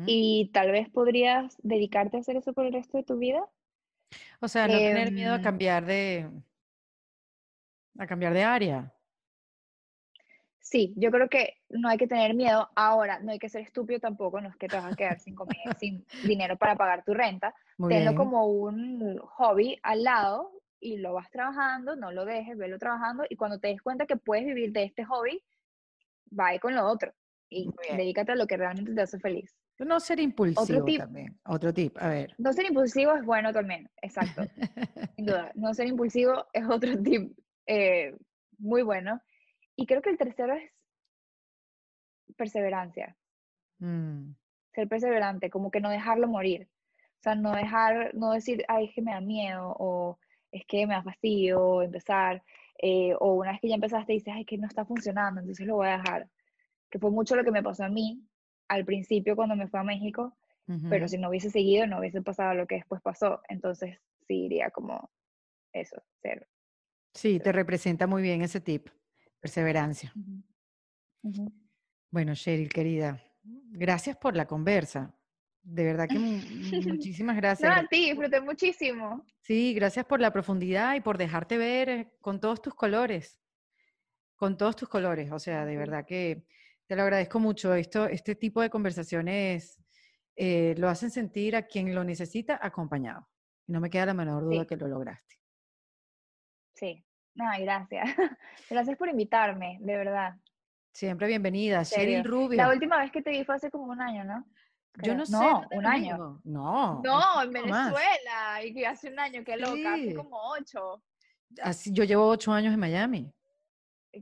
y tal vez podrías dedicarte a hacer eso por el resto de tu vida. O sea, no tener miedo a em cambiar de a cambiar de área. Sí, yo creo que no hay que tener miedo. Ahora, no hay que ser estúpido tampoco, no es que te vas a quedar sin comer, sin dinero para pagar tu renta. Tenlo como un hobby al lado y lo vas trabajando, no lo dejes, velo trabajando y cuando te des cuenta que puedes vivir de este hobby, va con lo otro y dedícate a lo que realmente te hace feliz. No ser impulsivo Otro tip, también. Otro tip, a ver. No ser impulsivo es bueno también, exacto. Sin duda. No ser impulsivo es otro tip eh, muy bueno. Y creo que el tercero es perseverancia. Mm. Ser perseverante, como que no dejarlo morir. O sea, no dejar, no decir, ay, es que me da miedo, o es que me da fastidio empezar, eh, o una vez que ya empezaste dices, ay, que no está funcionando, entonces lo voy a dejar que fue mucho lo que me pasó a mí al principio cuando me fui a México, pero si no hubiese seguido no hubiese pasado lo que después pasó, entonces sí iría como eso, ser. Sí, te representa muy bien ese tip, perseverancia. Bueno, Cheryl, querida, gracias por la conversa. De verdad que muchísimas gracias. No, a ti, disfruté muchísimo. Sí, gracias por la profundidad y por dejarte ver eh, con todos tus colores. Con todos tus colores. O sea, de verdad que te lo agradezco mucho. Esto, este tipo de conversaciones eh, lo hacen sentir a quien lo necesita acompañado. Y no me queda la menor duda que lo lograste. Sí, no, gracias. Gracias por invitarme, de verdad. Siempre bienvenida. Sheryl Rubio. La última vez que te vi fue hace como un año, ¿no? Yo no, sé. No, un año. No. No, en Venezuela. Y que hace un año, qué loca, hace como ocho. Así, yo llevo ocho años en Miami.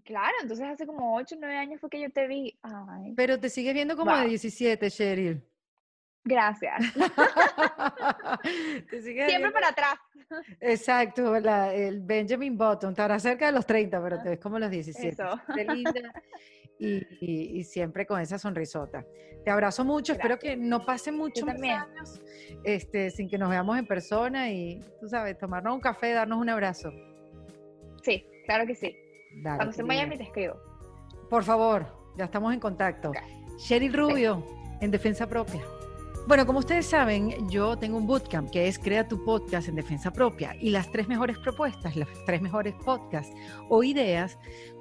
Claro, entonces hace como 8 o 9 años fue que yo te vi. Pero te sigues viendo como de 17, Cheryl. Gracias. Siempre para atrás. Exacto, el Benjamin Button, estará cerca de los 30, pero te ves como los 17. linda y, siempre con esa sonrisota. Te abrazo mucho, espero que no pasen muchos años este, sin que nos veamos en persona y, tú sabes, tomarnos un café, darnos un abrazo. Sí, claro que sí. Cuando esté en Miami te escribo. Por favor, ya estamos en contacto. Sherry Rubio, en Defensa Propia. Bueno, como ustedes saben, yo tengo un bootcamp que es Crea tu podcast en defensa propia y las tres mejores propuestas, los tres mejores podcasts o ideas,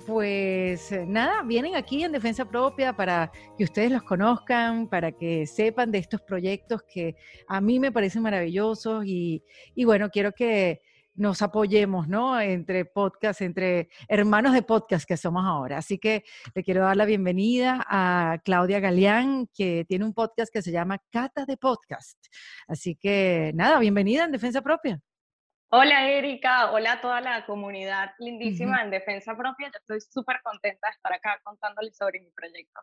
pues eh, nada, vienen aquí en defensa propia para que ustedes los conozcan, para que sepan de estos proyectos que a mí me parecen maravillosos y, y bueno, quiero que nos apoyemos, ¿no? Entre podcast, entre hermanos de podcast que somos ahora. Así que le quiero dar la bienvenida a Claudia Galeán, que tiene un podcast que se llama Cata de Podcast. Así que nada, bienvenida en Defensa Propia. Hola Erika, hola a toda la comunidad lindísima en Defensa Propia. Yo estoy súper contenta de estar acá contándoles sobre mi proyecto.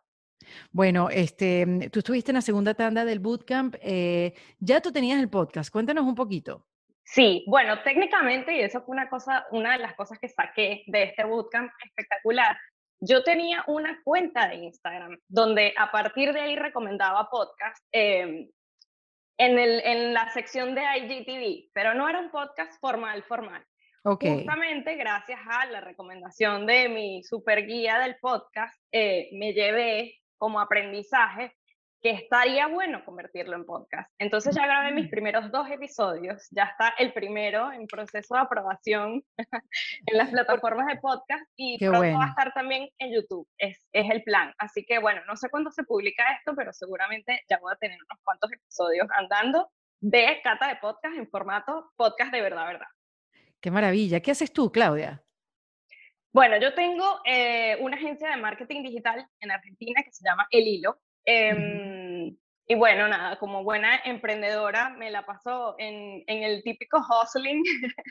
Bueno, este, tú estuviste en la segunda tanda del bootcamp. Eh, ya tú tenías el podcast. Cuéntanos un poquito. Sí, bueno, técnicamente, y eso fue una cosa, una de las cosas que saqué de este bootcamp espectacular. Yo tenía una cuenta de Instagram donde a partir de ahí recomendaba podcast em, en, el, en la sección de IGTV, pero no era un podcast formal, formal. Okay. Justamente gracias a la recomendación de mi super guía del podcast, eh, me llevé como aprendizaje que estaría bueno convertirlo en podcast. Entonces ya grabé mis primeros dos episodios, ya está el primero en proceso de aprobación en las plataformas de podcast y pronto va a estar también en YouTube, es, es el plan. Así que bueno, no sé cuándo se publica esto, pero seguramente ya voy a tener unos cuantos episodios andando de Cata de Podcast en formato podcast de verdad, verdad. Qué maravilla. ¿Qué haces tú, Claudia? Bueno, yo tengo eh, una agencia de marketing digital en Argentina que se llama El Hilo. Em, y bueno, nada, como buena emprendedora me la paso en, en el típico hustling,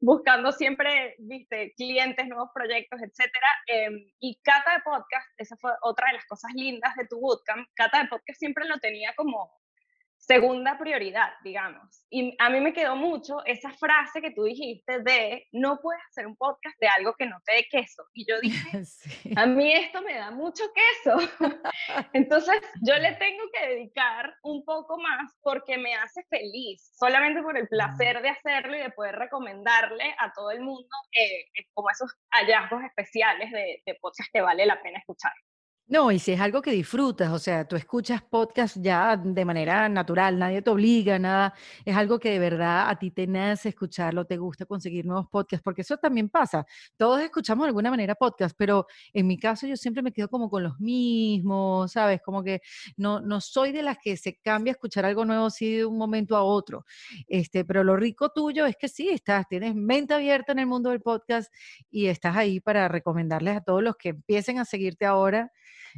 buscando siempre, viste, clientes, nuevos proyectos, etcétera. Em, y Cata de Podcast, esa fue otra de las cosas lindas de tu bootcamp. Cata de Podcast siempre lo tenía como segunda prioridad, digamos. Y a mí me quedó mucho esa frase que tú dijiste de no puedes hacer un podcast de algo que no te dé queso. Y yo dije, a mí esto me da mucho queso. Entonces yo le tengo que dedicar un poco más porque me hace feliz, solamente por el placer de hacerlo y de poder recomendarle a todo el mundo eh, como esos hallazgos especiales de, de podcast que vale la pena escuchar. No, y si es algo que disfrutas, o sea, tú escuchas podcast ya de manera natural, nadie te obliga, nada, es algo que de verdad a ti te nace escucharlo, te gusta conseguir nuevos podcasts, porque eso también pasa. Todos escuchamos de alguna manera podcast, pero en mi caso yo siempre me quedo como con los mismos, ¿sabes? Como que no, no soy de las que se cambia a escuchar algo nuevo así de un momento a otro. Este, pero lo rico tuyo es que sí, estás, tienes mente abierta en el mundo del podcast y estás ahí para recomendarles a todos los que empiecen a seguirte ahora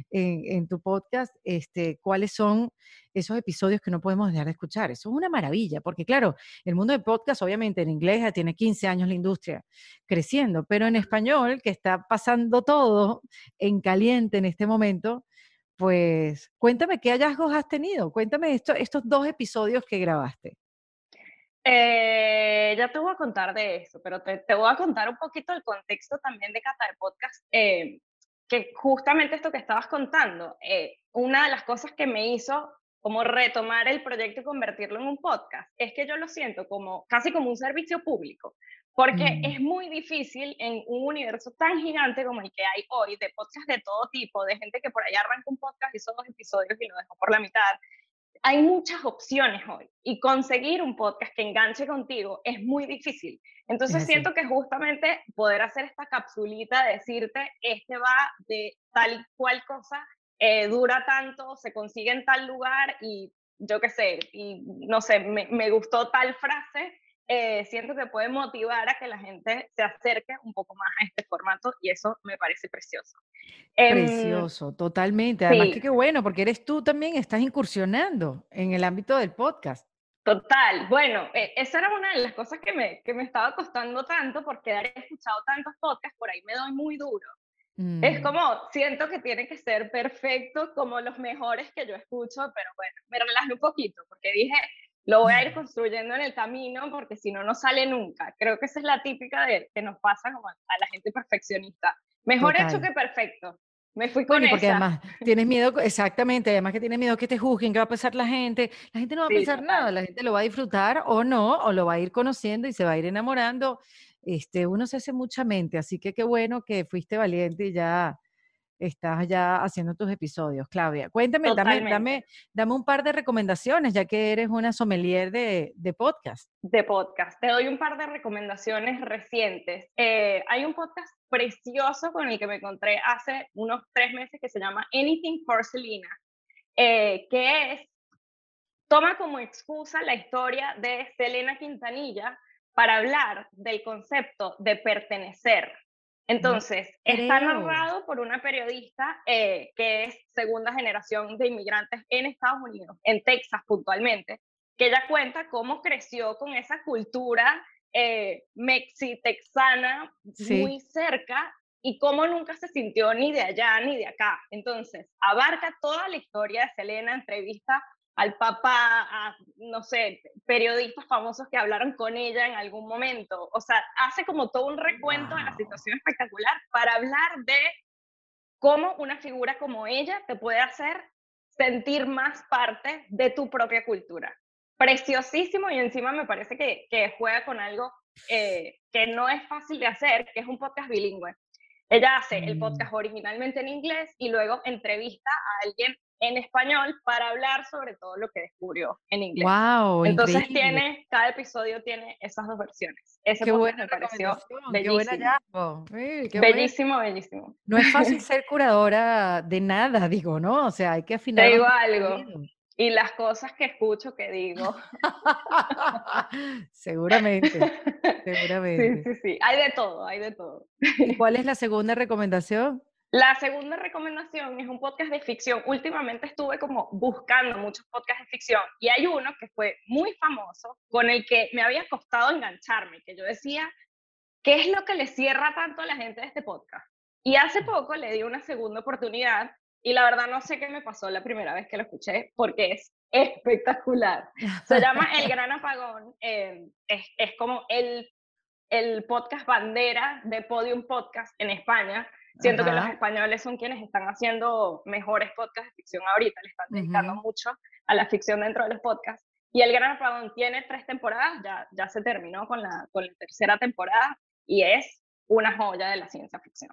en, tu podcast, este, cuáles son esos episodios que no podemos dejar de escuchar. Eso es una maravilla, porque claro, el mundo de podcast, obviamente en inglés ya tiene 15 años la industria creciendo, pero en español, que está pasando todo en caliente en este momento, pues cuéntame qué hallazgos has tenido, cuéntame esto, estos dos episodios que grabaste. Eh, ya te voy a contar de eso, pero te, te, voy a contar un poquito el contexto también de Cata de Podcast. Eh, que justamente esto que estabas contando, eh, una de las cosas que me hizo como retomar el proyecto y convertirlo en un podcast, es que yo lo siento como casi como un servicio público, porque mm. es muy difícil en un universo tan gigante como el que hay hoy, de podcasts de todo tipo, de gente que por allá arranca un podcast, hizo dos episodios y lo dejó por la mitad, hay muchas opciones hoy y conseguir un podcast que enganche contigo es muy difícil. Entonces siento que justamente poder hacer esta capsulita, decirte, este va de tal y cual cosa, eh, dura tanto, se consigue en tal lugar y yo qué sé, y no sé, me, me gustó tal frase eh, siento que puede motivar a que la gente se acerque un poco más a este formato y eso me parece precioso. Em, precioso, totalmente. Además que qué bueno, porque eres tú también, estás incursionando en el ámbito del podcast. Total, bueno, eh, esa era una de las cosas que me, que me estaba costando tanto porque haber escuchado tantos podcasts, por ahí me doy muy duro. Es Mm, como, siento que tiene que ser perfecto como los mejores que yo escucho, pero bueno, me relajé un poquito porque dije, lo voy a ir construyendo en el camino porque si no, no sale nunca. Creo que esa es la típica de que nos pasa como a la gente perfeccionista. Mejor hecho total. que perfecto. Me fui con Bueno, porque esa. además tienes miedo, exactamente, además que tienes miedo que te juzguen, que va a pensar la gente. La gente no va a Sí, pensar nada, total. la gente lo va a disfrutar o no, o lo va a ir conociendo y se va a ir enamorando. Este, uno se hace mucha mente, así que qué bueno que fuiste valiente y ya estás ya haciendo tus episodios. Claudia, cuéntame, dame, dame, dame un par de recomendaciones, ya que eres una sommelier de, de podcast. de podcast. Te doy un par de recomendaciones recientes. Eh, hay un podcast precioso con el que me encontré hace unos tres meses que se llama Anything for Selena, eh, que es, toma como excusa la historia de Selena Quintanilla para hablar del concepto de pertenecer. Entonces, está narrado por una periodista eh, que es segunda generación de inmigrantes en Estados Unidos, en Texas puntualmente, que ella cuenta cómo creció con esa cultura eh, mexi-texana Sí. muy cerca y cómo nunca se sintió ni de allá ni de acá. Entonces, abarca toda la historia de Selena, entrevista al papá, a, no sé, periodistas famosos que hablaron con ella en algún momento. O sea, hace como todo un recuento de la situación espectacular para hablar de cómo una figura como ella te puede hacer sentir más parte de tu propia cultura. Preciosísimo y encima me parece que, que juega con algo eh, que no es fácil de hacer, que es un podcast bilingüe. Ella hace el Mm. podcast originalmente en inglés y luego entrevista a alguien en español para hablar sobre todo lo que descubrió en inglés. Wow, Entonces increíble. tiene, cada episodio tiene esas dos versiones. Ese Qué buena me pareció qué bellísimo. hallazgo. Sí, qué. Bellísimo, bellísimo. No es fácil ser curadora de nada, digo, ¿no? O sea, hay que afinar Te digo algo, y las cosas que escucho que digo. Seguramente, Sí, seguramente. sí, sí. Hay de todo, hay de todo. ¿Y cuál es la segunda recomendación? La segunda recomendación es un podcast de ficción. Últimamente estuve como buscando muchos podcasts de ficción y hay uno que fue muy famoso con el que me había costado engancharme, que yo decía, ¿qué es lo que le cierra tanto a la gente de este podcast? Y hace poco le di una segunda oportunidad y la verdad no sé qué me pasó la primera vez que lo escuché porque es espectacular. Se llama El Gran Apagón. eh, es, es como el, el podcast bandera de Podium Podcast en España. Siento que los Ajá. españoles son quienes están haciendo mejores podcasts de ficción ahorita, le están dedicando Ujú. mucho a la ficción dentro de los podcasts. Y El Gran Apagón tiene tres temporadas, ya, ya se terminó con la, con la tercera temporada y es una joya de la ciencia ficción.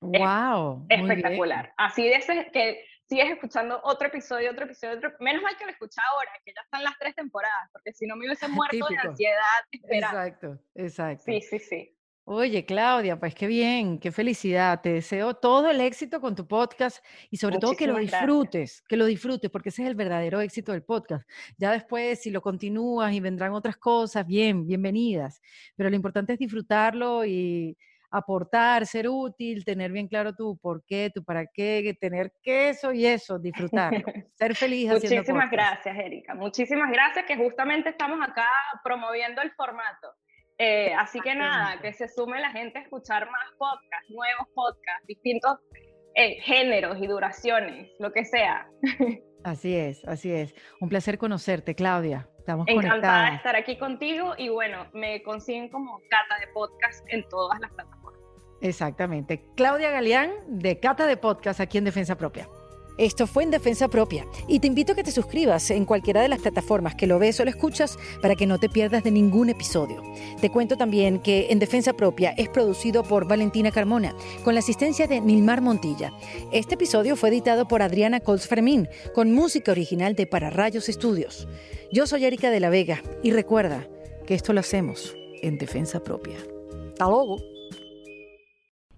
Wow, Espectacular. Así de ese que sigues escuchando otro episodio, otro episodio, otro. Menos mal que lo escuché ahora, que ya están las tres temporadas, porque si no me hubiese muerto de Típico. ansiedad esperando. Exacto, exacto. Sí, sí, sí. Oye, Claudia, pues qué bien, qué felicidad. Te deseo todo el éxito con tu podcast y sobre todo que lo gracias. disfrutes, que lo disfrutes, porque ese es el verdadero éxito del podcast. Ya después, si lo continúas y vendrán otras cosas, bien, bienvenidas. Pero lo importante es disfrutarlo y aportar, ser útil, tener bien claro tu por qué, tu para qué, tener queso y eso, disfrutarlo. Ser feliz haciendo Muchísimas podcast. gracias, Erika. Muchísimas gracias, que justamente estamos acá promoviendo el formato. Eh, así que nada, que se sume la gente a escuchar más podcasts, nuevos podcasts, distintos eh, géneros y duraciones, lo que sea. Así es, así es. Un placer conocerte, Claudia. Estamos Encantada de estar aquí contigo y bueno, me consiguen como Cata de Podcast en todas las plataformas. Exactamente. Claudia Galeán, de Cata de Podcast, aquí en Defensa Propia. Esto fue en Defensa Propia y te invito a que te suscribas en cualquiera de las plataformas que lo ves o lo escuchas para que no te pierdas de ningún episodio. Te cuento también que En Defensa Propia es producido por Valentina Carmona con la asistencia de Nilmar Montilla. Este episodio fue editado por Adriana Colts Fermín con música original de Para Rayos Estudios. Yo soy Erika de la Vega y recuerda que esto lo hacemos en Defensa Propia. Hasta luego.